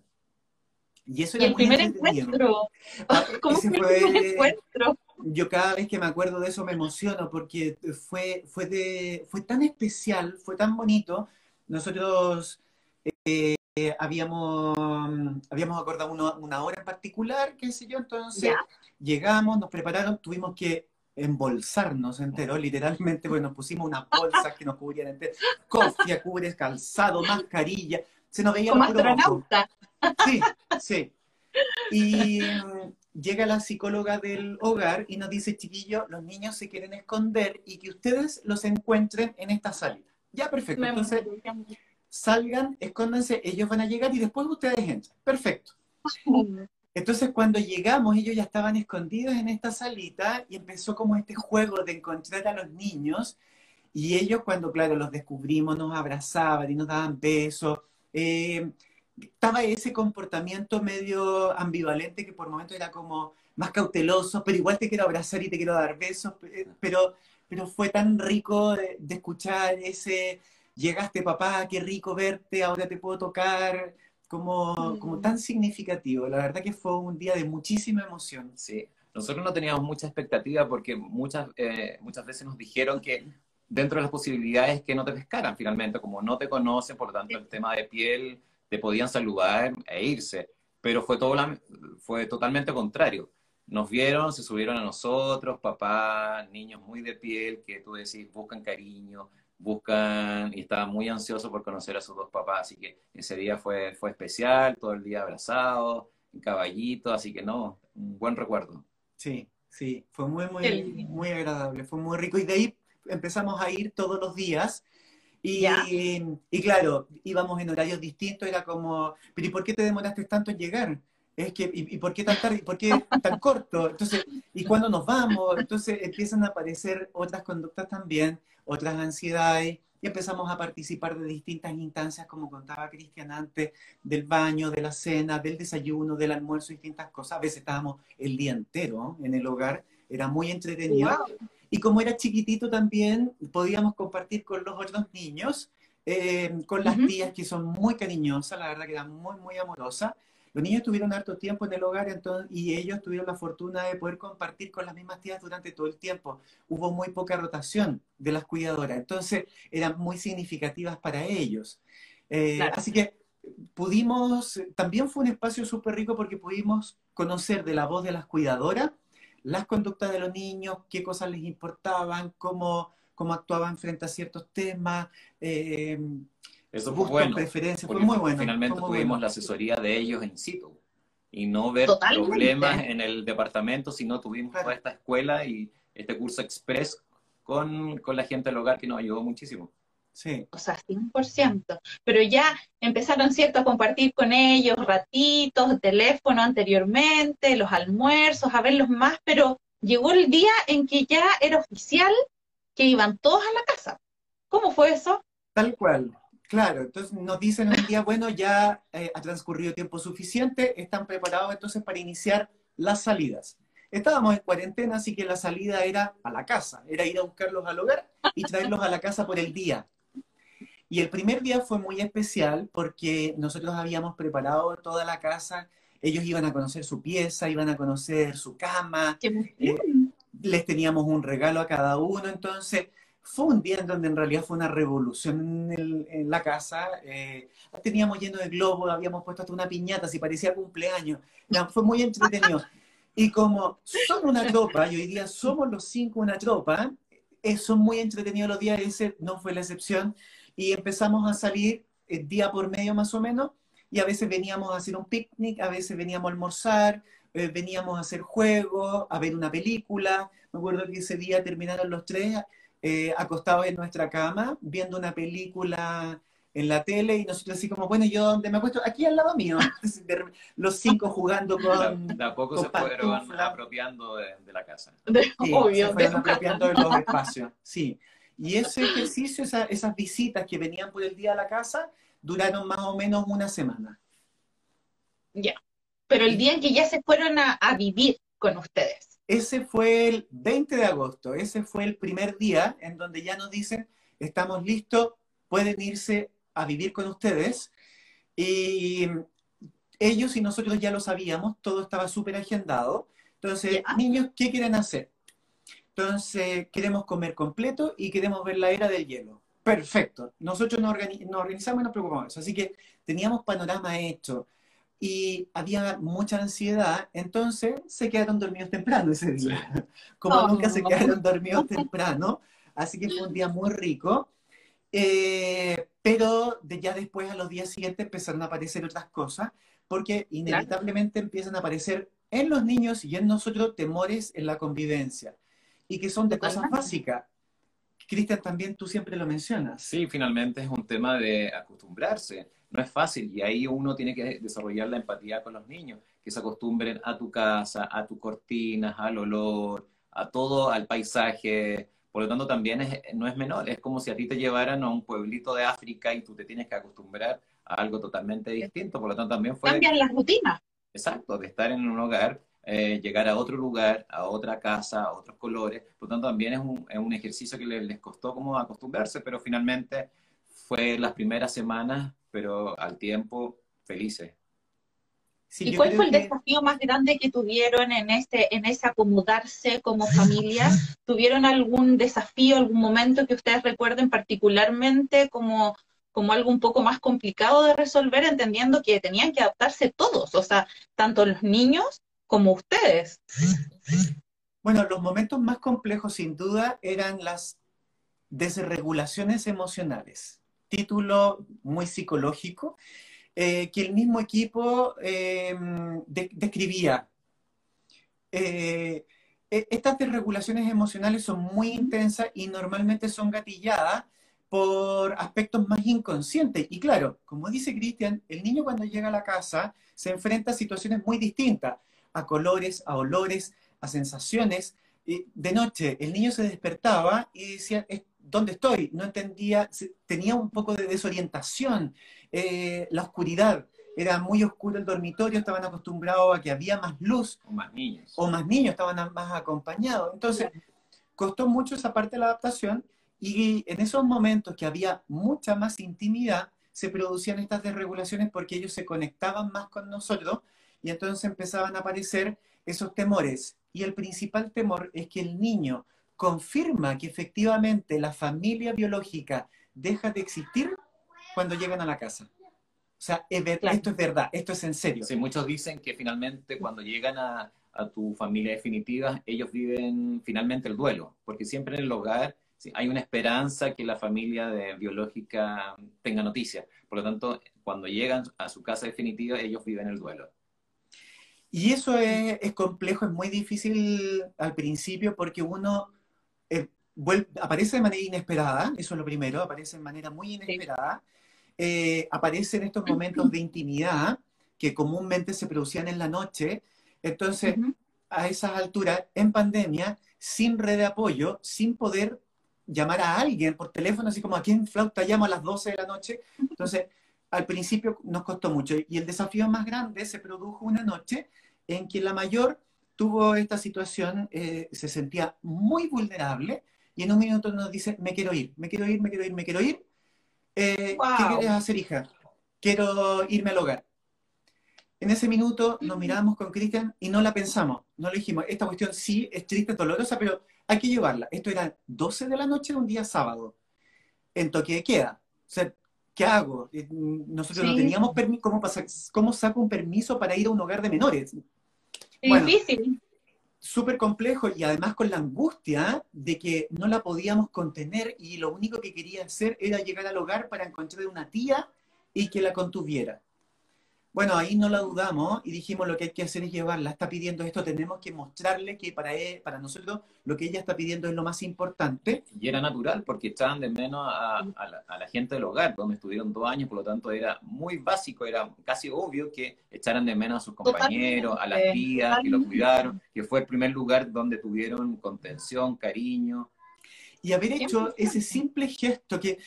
Y eso el primer encuentro. Ah, ¿Cómo fue el primer encuentro? yo cada vez que me acuerdo de eso me emociono porque fue, fue, de, fue tan especial, fue tan bonito. Nosotros eh, habíamos, habíamos acordado una, hora en particular, qué sé yo, entonces llegamos, nos prepararon, tuvimos que embolsarnos entero, literalmente, pues nos pusimos unas bolsas que nos cubrían entero, cofia, cubres, calzado, mascarilla, se nos veía Como astronauta. Sí, sí. Y mm, llega la psicóloga del hogar y nos dice, chiquillo, los niños se quieren esconder y que ustedes los encuentren en esta salida. Ya, perfecto. Entonces, salgan, escóndanse, ellos van a llegar y después ustedes entran. Perfecto. Entonces, cuando llegamos, ellos ya estaban escondidos en esta salita y empezó como este juego de encontrar a los niños. Y ellos, cuando, claro, los descubrimos, nos abrazaban y nos daban besos. Eh, estaba ese comportamiento medio ambivalente que por momentos era como más cauteloso, pero igual te quiero abrazar y te quiero dar besos, eh, pero, pero fue tan rico de, escuchar ese, llegaste papá, qué rico verte, ahora te puedo tocar, como, como tan significativo. La verdad que fue un día de muchísima emoción. Sí, nosotros no teníamos mucha expectativa porque muchas, eh, muchas veces nos dijeron que dentro de las posibilidades que no te pescaran finalmente, como no te conocen, por lo tanto el tema de piel te podían saludar e irse, pero fue, todo fue totalmente contrario. Nos vieron, se subieron a nosotros, papás, niños muy de piel, que tú decís, buscan cariño, buscan, y estaba muy ansioso por conocer a sus dos papás, así que ese día fue, fue especial, todo el día abrazado, en caballito, así que no, un buen recuerdo. Sí, sí, fue muy, muy, muy agradable, fue muy rico, y de ahí empezamos a ir todos los días, y, y, claro, íbamos en horarios distintos, era como, pero ¿y por qué te demoraste tanto en llegar? Es que, ¿y, por qué tan tarde? ¿Y por qué tan corto? Entonces, ¿y cuándo nos vamos? Entonces empiezan a aparecer otras conductas también, otras ansiedades, y empezamos a participar de distintas instancias, como contaba Cristian antes, del baño, de la cena, del desayuno, del almuerzo, distintas cosas. A veces estábamos el día entero en el hogar, era muy entretenido. Y como era chiquitito también, podíamos compartir con los otros niños, eh, con las tías que son muy cariñosas, la verdad que eran muy, muy amorosas. Los niños tuvieron harto tiempo en el hogar entonces, y ellos tuvieron la fortuna de poder compartir con las mismas tías durante todo el tiempo. Hubo muy poca rotación de las cuidadoras, entonces eran muy significativas para ellos. Eh, así que pudimos, también fue un espacio súper rico porque pudimos conocer de la voz de las cuidadoras las conductas de los niños, qué cosas les importaban, cómo, cómo actuaban frente a ciertos temas. Eh, Eso fue bueno. Preferencias. Fue muy bueno. Finalmente tuvimos la asesoría de ellos en situ y no ver problemas en el departamento, sino tuvimos toda esta escuela y este curso express con, con la gente del hogar que nos ayudó muchísimo. Sí. O sea, 100%. Pero ya empezaron, ¿cierto?, a compartir con ellos ratitos, teléfono anteriormente, los almuerzos, a verlos más, pero llegó el día en que ya era oficial que iban todos a la casa. ¿Cómo fue eso? Tal cual. Claro, entonces nos dicen un día, bueno, ya eh, ha transcurrido tiempo suficiente, están preparados entonces para iniciar las salidas. Estábamos en cuarentena, así que la salida era a la casa, era ir a buscarlos al hogar y traerlos a la casa por el día. Y el primer día fue muy especial porque nosotros habíamos preparado toda la casa, ellos iban a conocer su pieza, iban a conocer su cama, eh, les teníamos un regalo a cada uno, entonces fue un día en donde en realidad fue una revolución en, la casa. Eh, teníamos lleno de globos, habíamos puesto hasta una piñata, si parecía cumpleaños. fue muy entretenido. Y como son una tropa, y hoy día somos los cinco una tropa, eh, son muy entretenidos los días, ese no fue la excepción y empezamos a salir eh, día por medio más o menos, y a veces veníamos a hacer un picnic, a veces veníamos a almorzar, eh, veníamos a hacer juegos, a ver una película. Me acuerdo que ese día terminaron los tres eh, acostados en nuestra cama, viendo una película en la tele y nosotros así como, bueno, yo donde me acuesto, aquí al lado mío, los cinco jugando con... De a poco se fueron apropiando de, la casa. Obvio, se fueron apropiando de los espacios, sí. Y ese ejercicio, esas visitas que venían por el día a la casa, duraron más o menos una semana. Ya. Pero el día en que ya se fueron a, vivir con ustedes. Ese fue el 20 de agosto, ese fue el primer día en donde ya nos dicen, estamos listos, pueden irse a vivir con ustedes. Y ellos y nosotros ya lo sabíamos, todo estaba súper agendado. Entonces, niños, ¿qué quieren hacer? Entonces, queremos comer completo y queremos ver la era del hielo. Perfecto. Nosotros nos, organizamos y nos preocupamos de eso. Así que teníamos panorama hecho y había mucha ansiedad, entonces se quedaron dormidos temprano ese día. Como nunca se quedaron dormidos temprano. Así que fue un día muy rico. Eh, pero de ya después, a los días siguientes, empezaron a aparecer otras cosas, porque inevitablemente empiezan a aparecer en los niños y en nosotros temores en la convivencia, y que son de cosas básicas. Cristian, también tú siempre lo mencionas. Sí, finalmente es un tema de acostumbrarse. No es fácil y ahí uno tiene que desarrollar la empatía con los niños, que se acostumbren a tu casa, a tus cortinas, al olor, a todo, al paisaje, por lo tanto, también no es menor. Es como si a ti te llevaran a un pueblito de África y tú te tienes que acostumbrar a algo totalmente distinto. Por lo tanto, también fue... Cambian las rutinas. Exacto, de estar en un hogar, eh, llegar a otro lugar, a otra casa, a otros colores. Por lo tanto, también es un, es un ejercicio que les, costó como acostumbrarse, pero finalmente fue las primeras semanas, pero al tiempo felices. ¿Y cuál fue el desafío más grande que tuvieron en este, en ese acomodarse como familia? ¿Tuvieron algún desafío, algún momento que ustedes recuerden particularmente como, como algo un poco más complicado de resolver, entendiendo que tenían que adaptarse todos, o sea, tanto los niños como ustedes? Bueno, los momentos más complejos sin duda eran las desregulaciones emocionales. Título muy psicológico eh, que el mismo equipo eh, describía. Eh, e, estas desregulaciones emocionales son muy intensas y normalmente son gatilladas por aspectos más inconscientes. Y claro, como dice Cristian, el niño cuando llega a la casa se enfrenta a situaciones muy distintas, a colores, a olores, a sensaciones. De noche el niño se despertaba y decía, ¿dónde estoy? No entendía, tenía un poco de desorientación, eh, la oscuridad. Era muy oscuro el dormitorio, estaban acostumbrados a que había más luz. O más niños. O más niños, estaban más acompañados. Entonces, costó mucho esa parte de la adaptación y en esos momentos que había mucha más intimidad, se producían estas desregulaciones porque ellos se conectaban más con nosotros y entonces empezaban a aparecer esos temores. Y el principal temor es que el niño confirma que efectivamente la familia biológica deja de existir cuando llegan a la casa. O sea, esto es verdad, esto es en serio. Sí, muchos dicen que finalmente cuando llegan a, tu familia definitiva, ellos viven finalmente el duelo, porque siempre en el hogar hay una esperanza que la familia biológica tenga noticias. Por lo tanto, cuando llegan a su casa definitiva, ellos viven el duelo. Y eso es, es complejo, es muy difícil al principio porque uno aparece de manera inesperada, eso es lo primero, aparece de manera muy inesperada. Eh, aparecen estos momentos de intimidad que comúnmente se producían en la noche. Entonces, a esas alturas, en pandemia, sin red de apoyo, sin poder llamar a alguien por teléfono, así como a quién flauta llama a las 12 de la noche. Entonces, al principio nos costó mucho. Y el desafío más grande se produjo una noche en que la mayor tuvo esta situación, eh, se sentía muy vulnerable y en un minuto nos dice, me quiero ir, me quiero ir, me quiero ir, me quiero ir. Eh, ¿Qué quieres hacer, hija? Quiero irme al hogar. En ese minuto nos miramos con Cristian y no la pensamos, no le dijimos, esta cuestión sí es triste, dolorosa, pero hay que llevarla. Esto era 12 de la noche un día sábado, en toque de queda. O sea, ¿qué hago? Eh, nosotros no teníamos permiso, ¿cómo, ¿cómo saco un permiso para ir a un hogar de menores? difícil. Súper complejo y además con la angustia de que no la podíamos contener y lo único que quería hacer era llegar al hogar para encontrar una tía y que la contuviera. Bueno, ahí no la dudamos y dijimos lo que hay que hacer es llevarla. Está pidiendo esto, tenemos que mostrarle que para, él, para nosotros lo que ella está pidiendo es lo más importante. Y era natural porque echaban de menos a, la, gente del hogar, donde estuvieron dos años, por lo tanto era muy básico, era casi obvio que echaran de menos a sus compañeros, a las tías que lo cuidaron, que fue el primer lugar donde tuvieron contención, cariño, y haber hecho ese simple gesto que eh,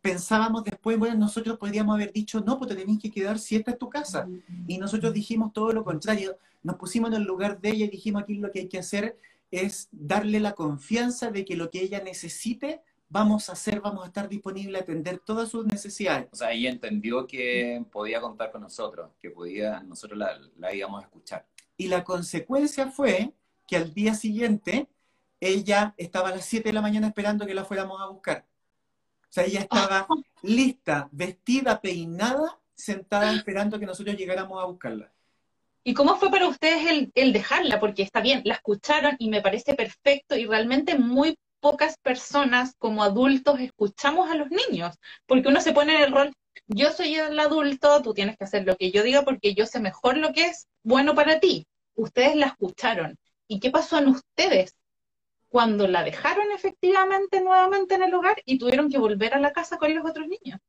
pensábamos después, bueno, nosotros podríamos haber dicho, no, pues te tenés que quedar si esta es tu casa. Y nosotros dijimos todo lo contrario, nos pusimos en el lugar de ella y dijimos aquí lo que hay que hacer es darle la confianza de que lo que ella necesite, vamos a hacer, vamos a estar disponibles a atender todas sus necesidades. O sea, ella entendió que podía contar con nosotros, que podía, nosotros la, la íbamos a escuchar. Y la consecuencia fue que al día siguiente ella estaba a las 7 de la mañana esperando que la fuéramos a buscar. O sea, ella estaba lista, vestida, peinada, sentada esperando que nosotros llegáramos a buscarla. ¿Y cómo fue para ustedes el, dejarla? Porque está bien, la escucharon y me parece perfecto y realmente muy pocas personas como adultos escuchamos a los niños, porque uno se pone en el rol, yo soy el adulto, tú tienes que hacer lo que yo diga porque yo sé mejor lo que es bueno para ti. Ustedes la escucharon. ¿Y qué pasó en ustedes cuando la dejaron efectivamente nuevamente en el hogar y tuvieron que volver a la casa con los otros niños?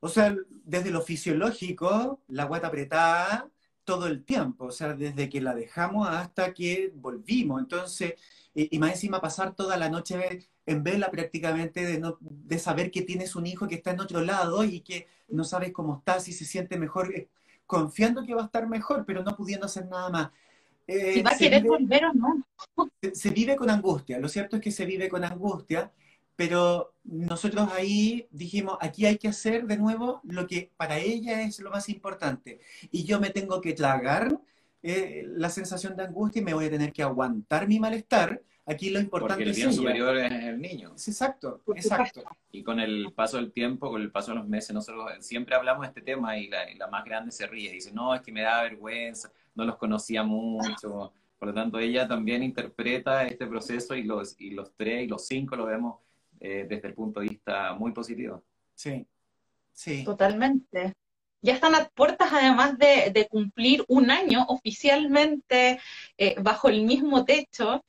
O sea, desde lo fisiológico, la guata apretada todo el tiempo, o sea, desde que la dejamos hasta que volvimos. Entonces, y, más encima pasar toda la noche en vela prácticamente de, no, de saber que tienes un hijo que está en otro lado y que no sabes cómo está, si se siente mejor, eh, confiando que va a estar mejor, pero no pudiendo hacer nada más. Eh, si va a querer volver o no. Se, vive con angustia, lo cierto es que se vive con angustia, pero nosotros ahí dijimos, aquí hay que hacer de nuevo lo que para ella es lo más importante. Y yo me tengo que tragar eh, la sensación de angustia y me voy a tener que aguantar mi malestar. Aquí lo importante Porque el bien superior es el niño. exacto, exacto. Y con el paso del tiempo, con el paso de los meses, nosotros siempre hablamos de este tema y la, y la más grande se ríe. Dice, no, es que me da vergüenza, no los conocía mucho. Por lo tanto, ella también interpreta este proceso y los, y los tres y los cinco lo vemos eh, desde el punto de vista muy positivo. Sí, sí. Totalmente. Ya están a puertas, además de, cumplir un año oficialmente eh, bajo el mismo techo.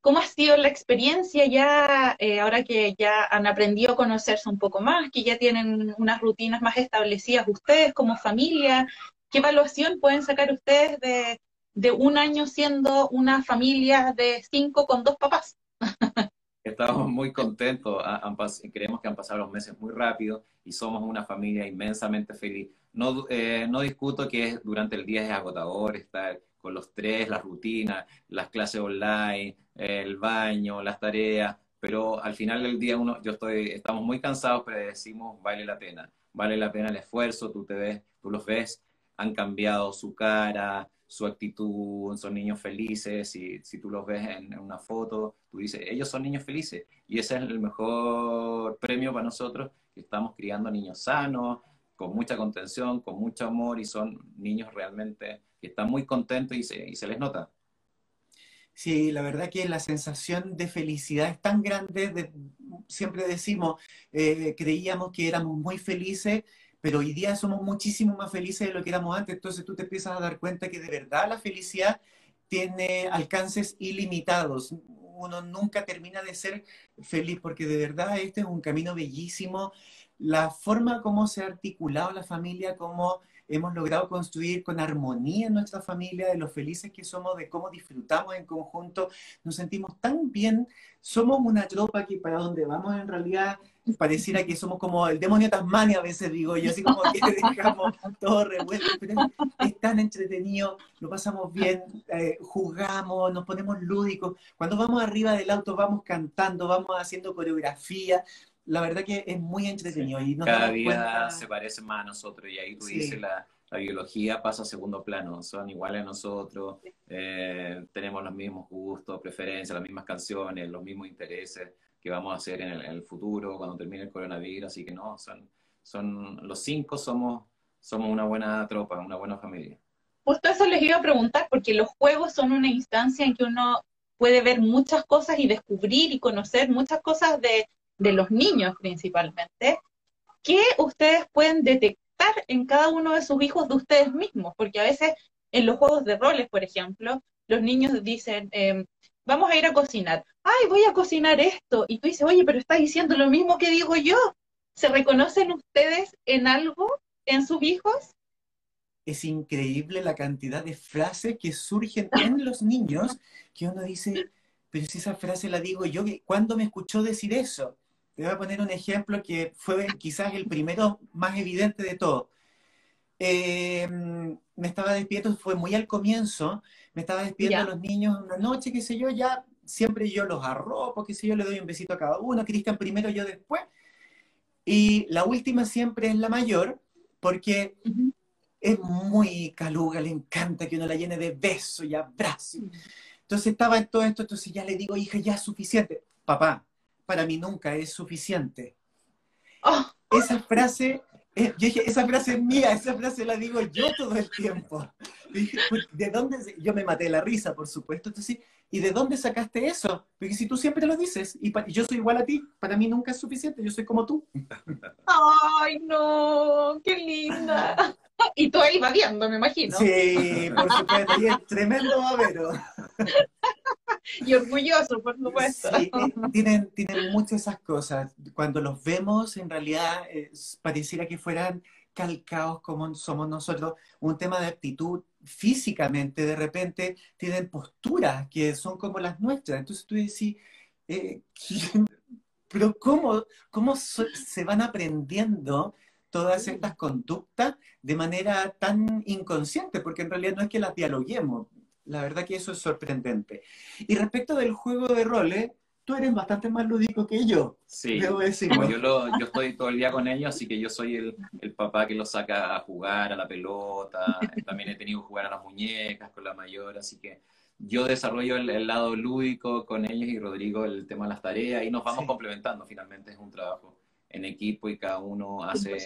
¿Cómo ha sido la experiencia ya, eh, ahora que ya han aprendido a conocerse un poco más, que ya tienen unas rutinas más establecidas ustedes como familia? ¿Qué evaluación pueden sacar ustedes de, de un año siendo una familia de cinco con dos papás? Estamos muy contentos, creemos que han pasado los meses muy rápido y somos una familia inmensamente feliz. No, eh, no discuto que durante el día es agotador estar con los tres, las rutinas, las clases online, el baño, las tareas, pero al final del día uno, yo estoy, estamos muy cansados, pero decimos vale la pena, vale la pena el esfuerzo, tú te ves, tú los ves, han cambiado su cara, su actitud, son niños felices, si, si tú los ves en, una foto, tú dices, ellos son niños felices. Y ese es el mejor premio para nosotros, que estamos criando niños sanos, con mucha contención, con mucho amor, y son niños realmente que están muy contentos y se, les nota. Sí, la verdad que la sensación de felicidad es tan grande, siempre decimos, eh, creíamos que éramos muy felices, pero hoy día somos muchísimo más felices de lo que éramos antes, entonces tú te empiezas a dar cuenta que de verdad la felicidad tiene alcances ilimitados. Uno nunca termina de ser feliz porque de verdad este es un camino bellísimo. La forma como se ha articulado la familia, cómo hemos logrado construir con armonía nuestra familia, de lo felices que somos, de cómo disfrutamos en conjunto, nos sentimos tan bien, somos una tropa que para donde vamos en realidad pareciera que somos como el demonio Tasmania a veces digo yo, así como que dejamos todo revuelto, pero es, tan entretenido, lo pasamos bien, eh, jugamos, nos ponemos lúdicos, cuando vamos arriba del auto vamos cantando, vamos haciendo coreografía, la verdad que es muy entretenido. Y Cada día se parece más a nosotros y ahí tú dices la, la, biología pasa a segundo plano, son iguales a nosotros, eh, tenemos los mismos gustos, preferencias, las mismas canciones, los mismos intereses que vamos a hacer en el, futuro cuando termine el coronavirus, así que no, son, son los cinco somos, somos una buena tropa, una buena familia. Justo eso les iba a preguntar, porque los juegos son una instancia en que uno puede ver muchas cosas y descubrir y conocer muchas cosas de, de los niños principalmente, ¿qué ustedes pueden detectar en cada uno de sus hijos de ustedes mismos? Porque a veces en los juegos de roles, por ejemplo, los niños dicen, em, vamos a ir a cocinar, ay, voy a cocinar esto, y tú dices, oye, pero estás diciendo lo mismo que digo yo. ¿Se reconocen ustedes en algo en sus hijos? Es increíble la cantidad de frases que surgen en los niños que uno dice, pero si esa frase la digo yo, ¿cuándo me escuchó decir eso? Te voy a poner un ejemplo que fue quizás el primero más evidente de todo. Eh, me estaba despierto, fue muy al comienzo, me estaba despidiendo a los niños una noche, qué sé yo, ya siempre yo los arropo, qué sé yo, le doy un besito a cada uno, Cristian primero, yo después. Y la última siempre es la mayor, porque es muy caluga, le encanta que uno la llene de besos y abrazos. Entonces estaba en todo esto, entonces ya le digo, hija, ya es suficiente. Papá, para mí nunca es suficiente. Oh. Esa frase, yo dije, esa frase es mía, esa frase la digo yo todo el tiempo. dije, ¿de dónde? Yo me maté la risa, por supuesto. Entonces, ¿y de dónde sacaste eso? Porque si tú siempre lo dices, y yo soy igual a ti, para mí nunca es suficiente, yo soy como tú. ¡Ay, no! ¡Qué linda! Y tú ahí viendo, me imagino. Sí, por supuesto, y es tremendo babero. Y orgulloso, por supuesto. Sí, tienen, tienen muchas esas cosas. Cuando los vemos, en realidad, pareciera que fueran calcados como somos nosotros. Un tema de actitud físicamente, de repente, tienen posturas que son como las nuestras. Entonces tú decís, eh, pero ¿cómo, cómo se van aprendiendo todas estas conductas de manera tan inconsciente, porque en realidad no es que las dialoguemos. La verdad que eso es sorprendente. Y respecto del juego de roles, tú eres bastante más lúdico que yo. Sí, debo decirlo. Yo, yo estoy todo el día con ellos, así que yo soy el, el, papá que los saca a jugar a la pelota. También he tenido que jugar a las muñecas con la mayor, así que yo desarrollo el, lado lúdico con ellos y Rodrigo el tema de las tareas y nos vamos complementando. Finalmente es un trabajo en equipo y cada uno hace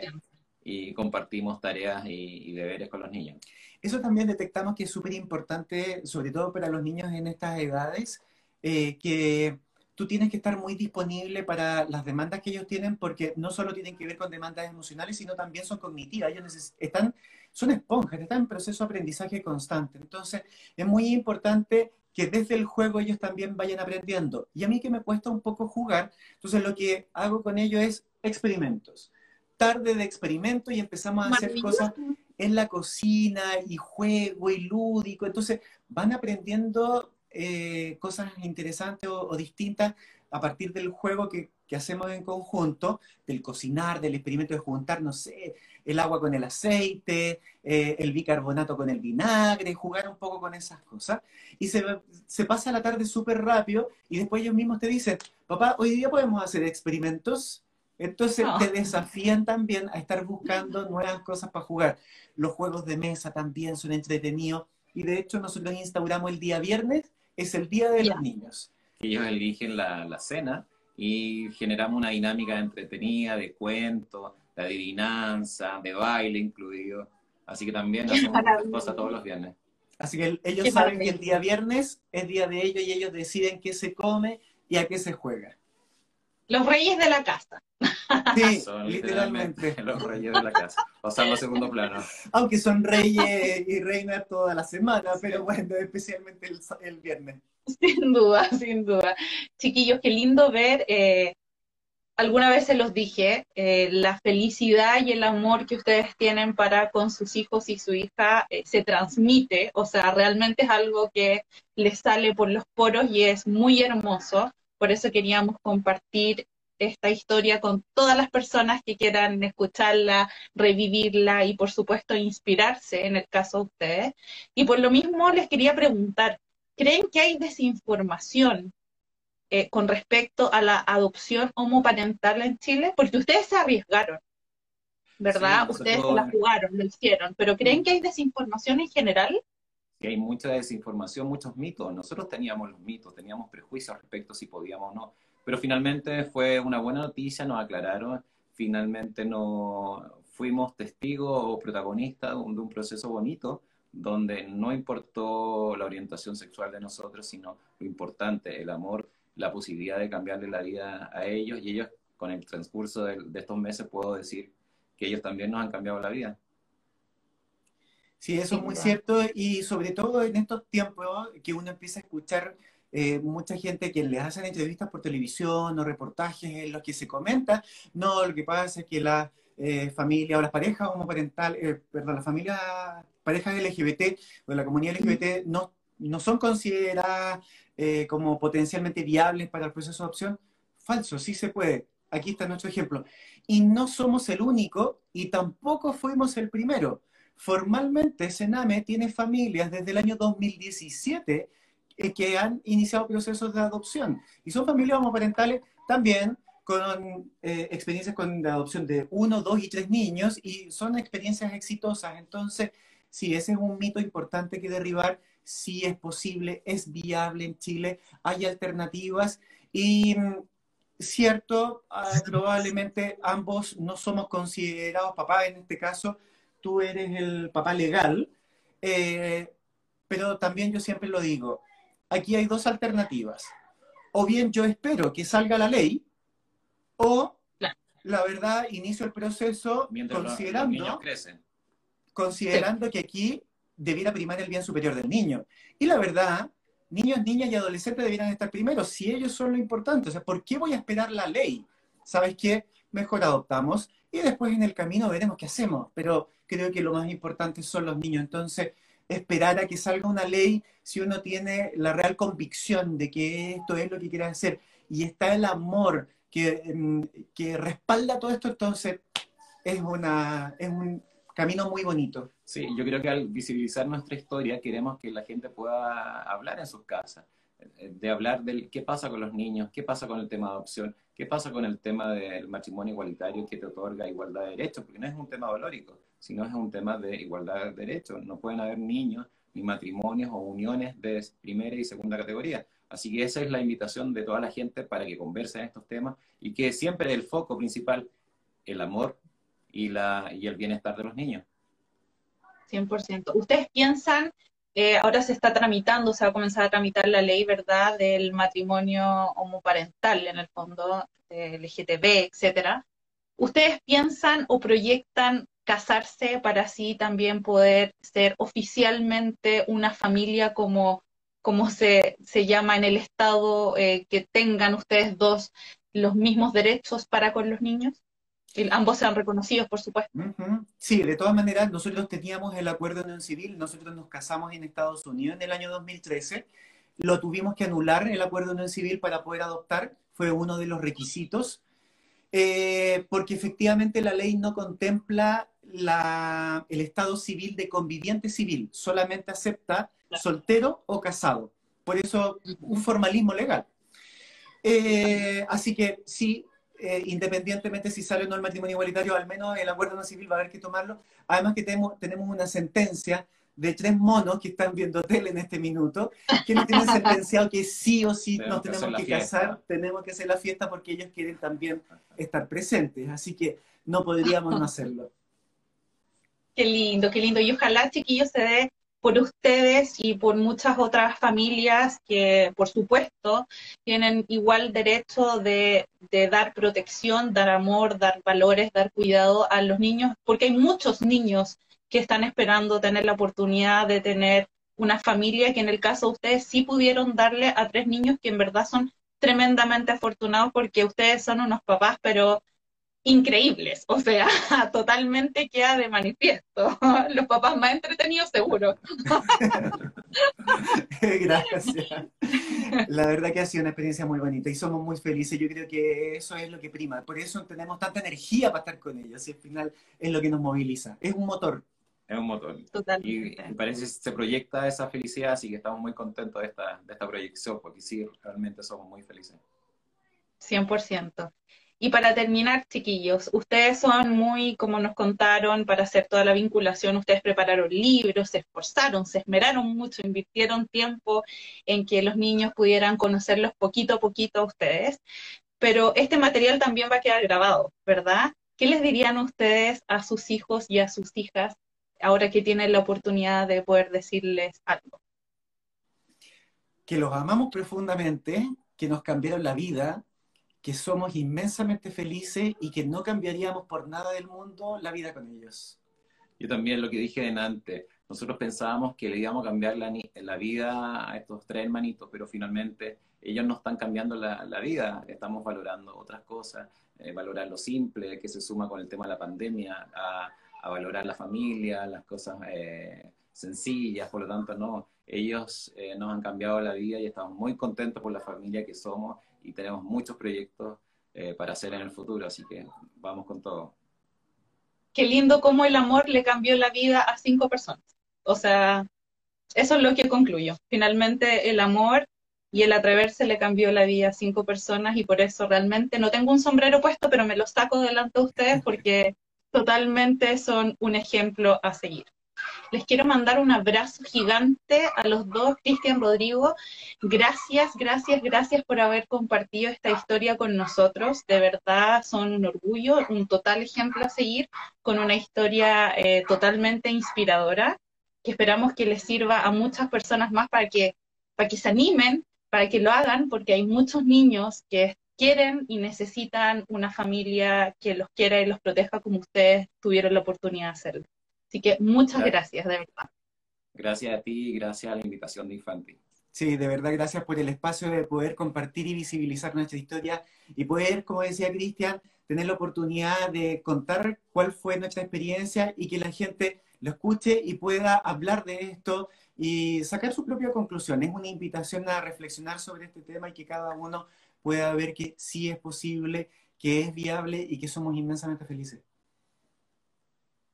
y compartimos tareas y, deberes con los niños. Eso también detectamos que es súper importante, sobre todo para los niños en estas edades, eh, que tú tienes que estar muy disponible para las demandas que ellos tienen, porque no solo tienen que ver con demandas emocionales, sino también son cognitivas. Ellos están, son esponjas, están en proceso de aprendizaje constante. Entonces, es muy importante que desde el juego ellos también vayan aprendiendo. Y a mí que me cuesta un poco jugar, entonces lo que hago con ellos es experimentos. Tarde de experimento y empezamos a hacer cosas en la cocina y juego y lúdico. Entonces van aprendiendo eh, cosas interesantes o, distintas a partir del juego que, que, hacemos en conjunto, del cocinar, del experimento de juntar, no sé, el agua con el aceite, eh, el bicarbonato con el vinagre, jugar un poco con esas cosas. Y se, se pasa la tarde súper rápido y después ellos mismos te dicen, papá, hoy día podemos hacer experimentos. Entonces te desafían también a estar buscando nuevas cosas para jugar. Los juegos de mesa también son entretenidos. Y de hecho nosotros instauramos el día viernes, es el día de los niños. Ellos eligen la, la cena y generamos una dinámica entretenida, de cuentos, de adivinanza, de baile incluido. Así que también hacemos cosas todos los viernes. Así que ellos saben que el día viernes es día de ellos y ellos deciden qué se come y a qué se juega. Los reyes de la casa. Sí, literalmente. Los reyes de la casa. Pasamos a segundo plano. Aunque son reyes y reinas toda la semana, pero bueno, especialmente el, viernes. Sin duda, sin duda. Chiquillos, qué lindo ver eh, alguna vez se los dije, eh, la felicidad y el amor que ustedes tienen para con sus hijos y su hija eh, se transmite, o sea, realmente es algo que les sale por los poros y es muy hermoso. Por eso queríamos compartir esta historia con todas las personas que quieran escucharla, revivirla y por supuesto inspirarse en el caso de ustedes. Y por lo mismo les quería preguntar, ¿creen que hay desinformación eh, con respecto a la adopción homoparental en Chile? Porque ustedes se arriesgaron, ¿verdad? ustedes la jugaron, lo hicieron, pero ¿creen que hay desinformación en general? Que hay mucha desinformación, muchos mitos. Nosotros teníamos los mitos, teníamos prejuicios respecto si podíamos o no, pero finalmente fue una buena noticia, nos aclararon, finalmente no fuimos testigos o protagonistas de un proceso bonito donde no importó la orientación sexual de nosotros, sino lo importante, el amor la posibilidad de cambiarle la vida a ellos. Y ellos con el transcurso de, estos meses puedo decir que ellos también nos han cambiado la vida. Sí, eso es muy cierto. Y sobre todo en estos tiempos que uno empieza a escuchar eh, mucha gente que les hacen entrevistas por televisión o reportajes en los que se comenta, no, lo que pasa es que la eh, familia o las parejas homoparentales, eh, perdón, las familias, parejas LGBT o la comunidad LGBT no, no son consideradas eh, como potencialmente viables para el proceso de adopción? Falso, sí se puede. Aquí está nuestro ejemplo. Y no somos el único y tampoco fuimos el primero. Formalmente, Sename tiene familias desde el año 2017 eh, que han iniciado procesos de adopción. Y son familias homoparentales también con eh, experiencias con la adopción de uno, dos y tres niños y son experiencias exitosas. Entonces, sí, ese es un mito importante que derribar sí es posible, es viable en Chile, hay alternativas y mm, cierto, ah, probablemente ambos no somos considerados papás, en este caso tú eres el papá legal, eh, pero también yo siempre lo digo, aquí hay dos alternativas. O bien yo espero que salga la ley, o la verdad inicio el proceso considerando, considerando que aquí debiera primar el bien superior del niño. Y la verdad, niños, niñas y adolescentes debieran estar primero, si ellos son lo importante. O sea, ¿por qué voy a esperar la ley? ¿Sabes qué? Mejor adoptamos y después en el camino veremos qué hacemos. Pero creo que lo más importante son los niños. Entonces, esperar a que salga una ley si uno tiene la real convicción de que esto es lo que quiere hacer y está el amor que, mm, que respalda todo esto, entonces es, una, es un camino muy bonito. Sí, yo creo que al visibilizar nuestra historia queremos que la gente pueda hablar en sus casas, eh, de hablar del qué pasa con los niños, qué pasa con el tema de adopción, qué pasa con el tema del matrimonio igualitario que te otorga igualdad de derechos, porque no es un tema valórico, sino es un tema de igualdad de derechos. No pueden haber niños ni matrimonios o uniones de primera y segunda categoría. Así que esa es la invitación de toda la gente para que conversen estos temas y que siempre el foco principal, el amor y, la, y el bienestar de los niños. 100%. ¿Ustedes piensan, eh, ahora se está tramitando, se va a comenzar a tramitar la ley, ¿verdad?, del matrimonio homoparental, en el fondo, LGTB, etcétera. ¿Ustedes piensan o proyectan casarse para así también poder ser oficialmente una familia como, como se, se llama en el Estado, eh, que tengan ustedes dos los mismos derechos para con los niños? ambos sean reconocidos, por supuesto. Sí, de todas maneras, nosotros teníamos el acuerdo de unión civil, nosotros nos casamos en Estados Unidos en el año 2013, lo tuvimos que anular el acuerdo de unión civil para poder adoptar, fue uno de los requisitos, eh, porque efectivamente la ley no contempla la, el estado civil de conviviente civil, solamente acepta soltero o casado, por eso un formalismo legal. Eh, así que sí, eh, independientemente si sale o no el matrimonio igualitario, al menos el acuerdo no civil va a haber que tomarlo. Además que tenemos, tenemos una sentencia de tres monos que están viendo tele en este minuto, que nos tienen sentenciado que sí o sí nos tenemos que, casar, tenemos que hacer la fiesta porque ellos quieren también estar presentes, así que no podríamos no hacerlo. Qué lindo, qué lindo. Y ojalá, chiquillos, se dé por ustedes y por muchas otras familias que, por supuesto, tienen igual derecho de, dar protección, dar amor, dar valores, dar cuidado a los niños, porque hay muchos niños que están esperando tener la oportunidad de tener una familia que en el caso de ustedes sí pudieron darle a tres niños que en verdad son tremendamente afortunados porque ustedes son unos papás, pero increíbles, o sea, totalmente queda de manifiesto. Los papás más entretenidos seguro. Gracias. La verdad que ha sido una experiencia muy bonita y somos muy felices. Yo creo que eso es lo que prima. Por eso tenemos tanta energía para estar con ellos y al final es lo que nos moviliza. Es un motor. Es un motor. Totalmente. Y, parece que se proyecta esa felicidad, así que estamos muy contentos de esta, de esta proyección, porque sí, realmente somos muy felices. 100%. Y para terminar, chiquillos, ustedes son muy, como nos contaron, para hacer toda la vinculación, ustedes prepararon libros, se esforzaron, se esmeraron mucho, invirtieron tiempo en que los niños pudieran conocerlos poquito a poquito a ustedes. Pero este material también va a quedar grabado, ¿verdad? ¿Qué les dirían ustedes a sus hijos y a sus hijas ahora que tienen la oportunidad de poder decirles algo? Que los amamos profundamente, que nos cambiaron la vida, que somos inmensamente felices y que no cambiaríamos por nada del mundo la vida con ellos. Yo también lo que dije en antes, nosotros pensábamos que le íbamos a cambiar la, la vida a estos tres hermanitos, pero finalmente ellos no están cambiando la, la vida, estamos valorando otras cosas, eh, valorar lo simple, que se suma con el tema de la pandemia, a, a valorar la familia, las cosas eh, sencillas, por lo tanto, no, ellos eh, nos han cambiado la vida y estamos muy contentos por la familia que somos y tenemos muchos proyectos eh, para hacer en el futuro, así que vamos con todo. Qué lindo cómo el amor le cambió la vida a cinco personas. O sea, eso es lo que concluyo. Finalmente el amor y el atreverse le cambió la vida a cinco personas y por eso realmente no tengo un sombrero puesto, pero me lo saco delante de ustedes porque totalmente son un ejemplo a seguir. Les quiero mandar un abrazo gigante a los dos, Cristian Rodrigo. Gracias, gracias, gracias por haber compartido esta historia con nosotros. De verdad son un orgullo, un total ejemplo a seguir, con una historia eh, totalmente inspiradora, que esperamos que les sirva a muchas personas más para que, para que se animen, para que lo hagan, porque hay muchos niños que quieren y necesitan una familia que los quiera y los proteja como ustedes tuvieron la oportunidad de hacerlo. Así que muchas gracias, de verdad. Gracias a ti y gracias a la invitación de Infantil. Sí, de verdad, gracias por el espacio de poder compartir y visibilizar nuestra historia y poder, como decía Cristian, tener la oportunidad de contar cuál fue nuestra experiencia y que la gente lo escuche y pueda hablar de esto y sacar su propia conclusión. Es una invitación a reflexionar sobre este tema y que cada uno pueda ver que sí es posible, que es viable y que somos inmensamente felices.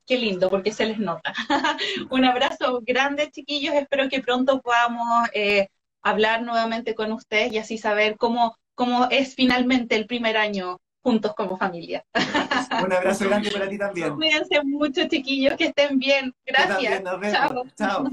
Qué lindo, porque se les nota. Un abrazo grande, chiquillos. Espero que pronto podamos eh, hablar nuevamente con ustedes y así saber cómo, cómo es finalmente el primer año juntos como familia. Un abrazo grande para ti también. Cuídense mucho, chiquillos, que estén bien. Gracias. Chao. Chao.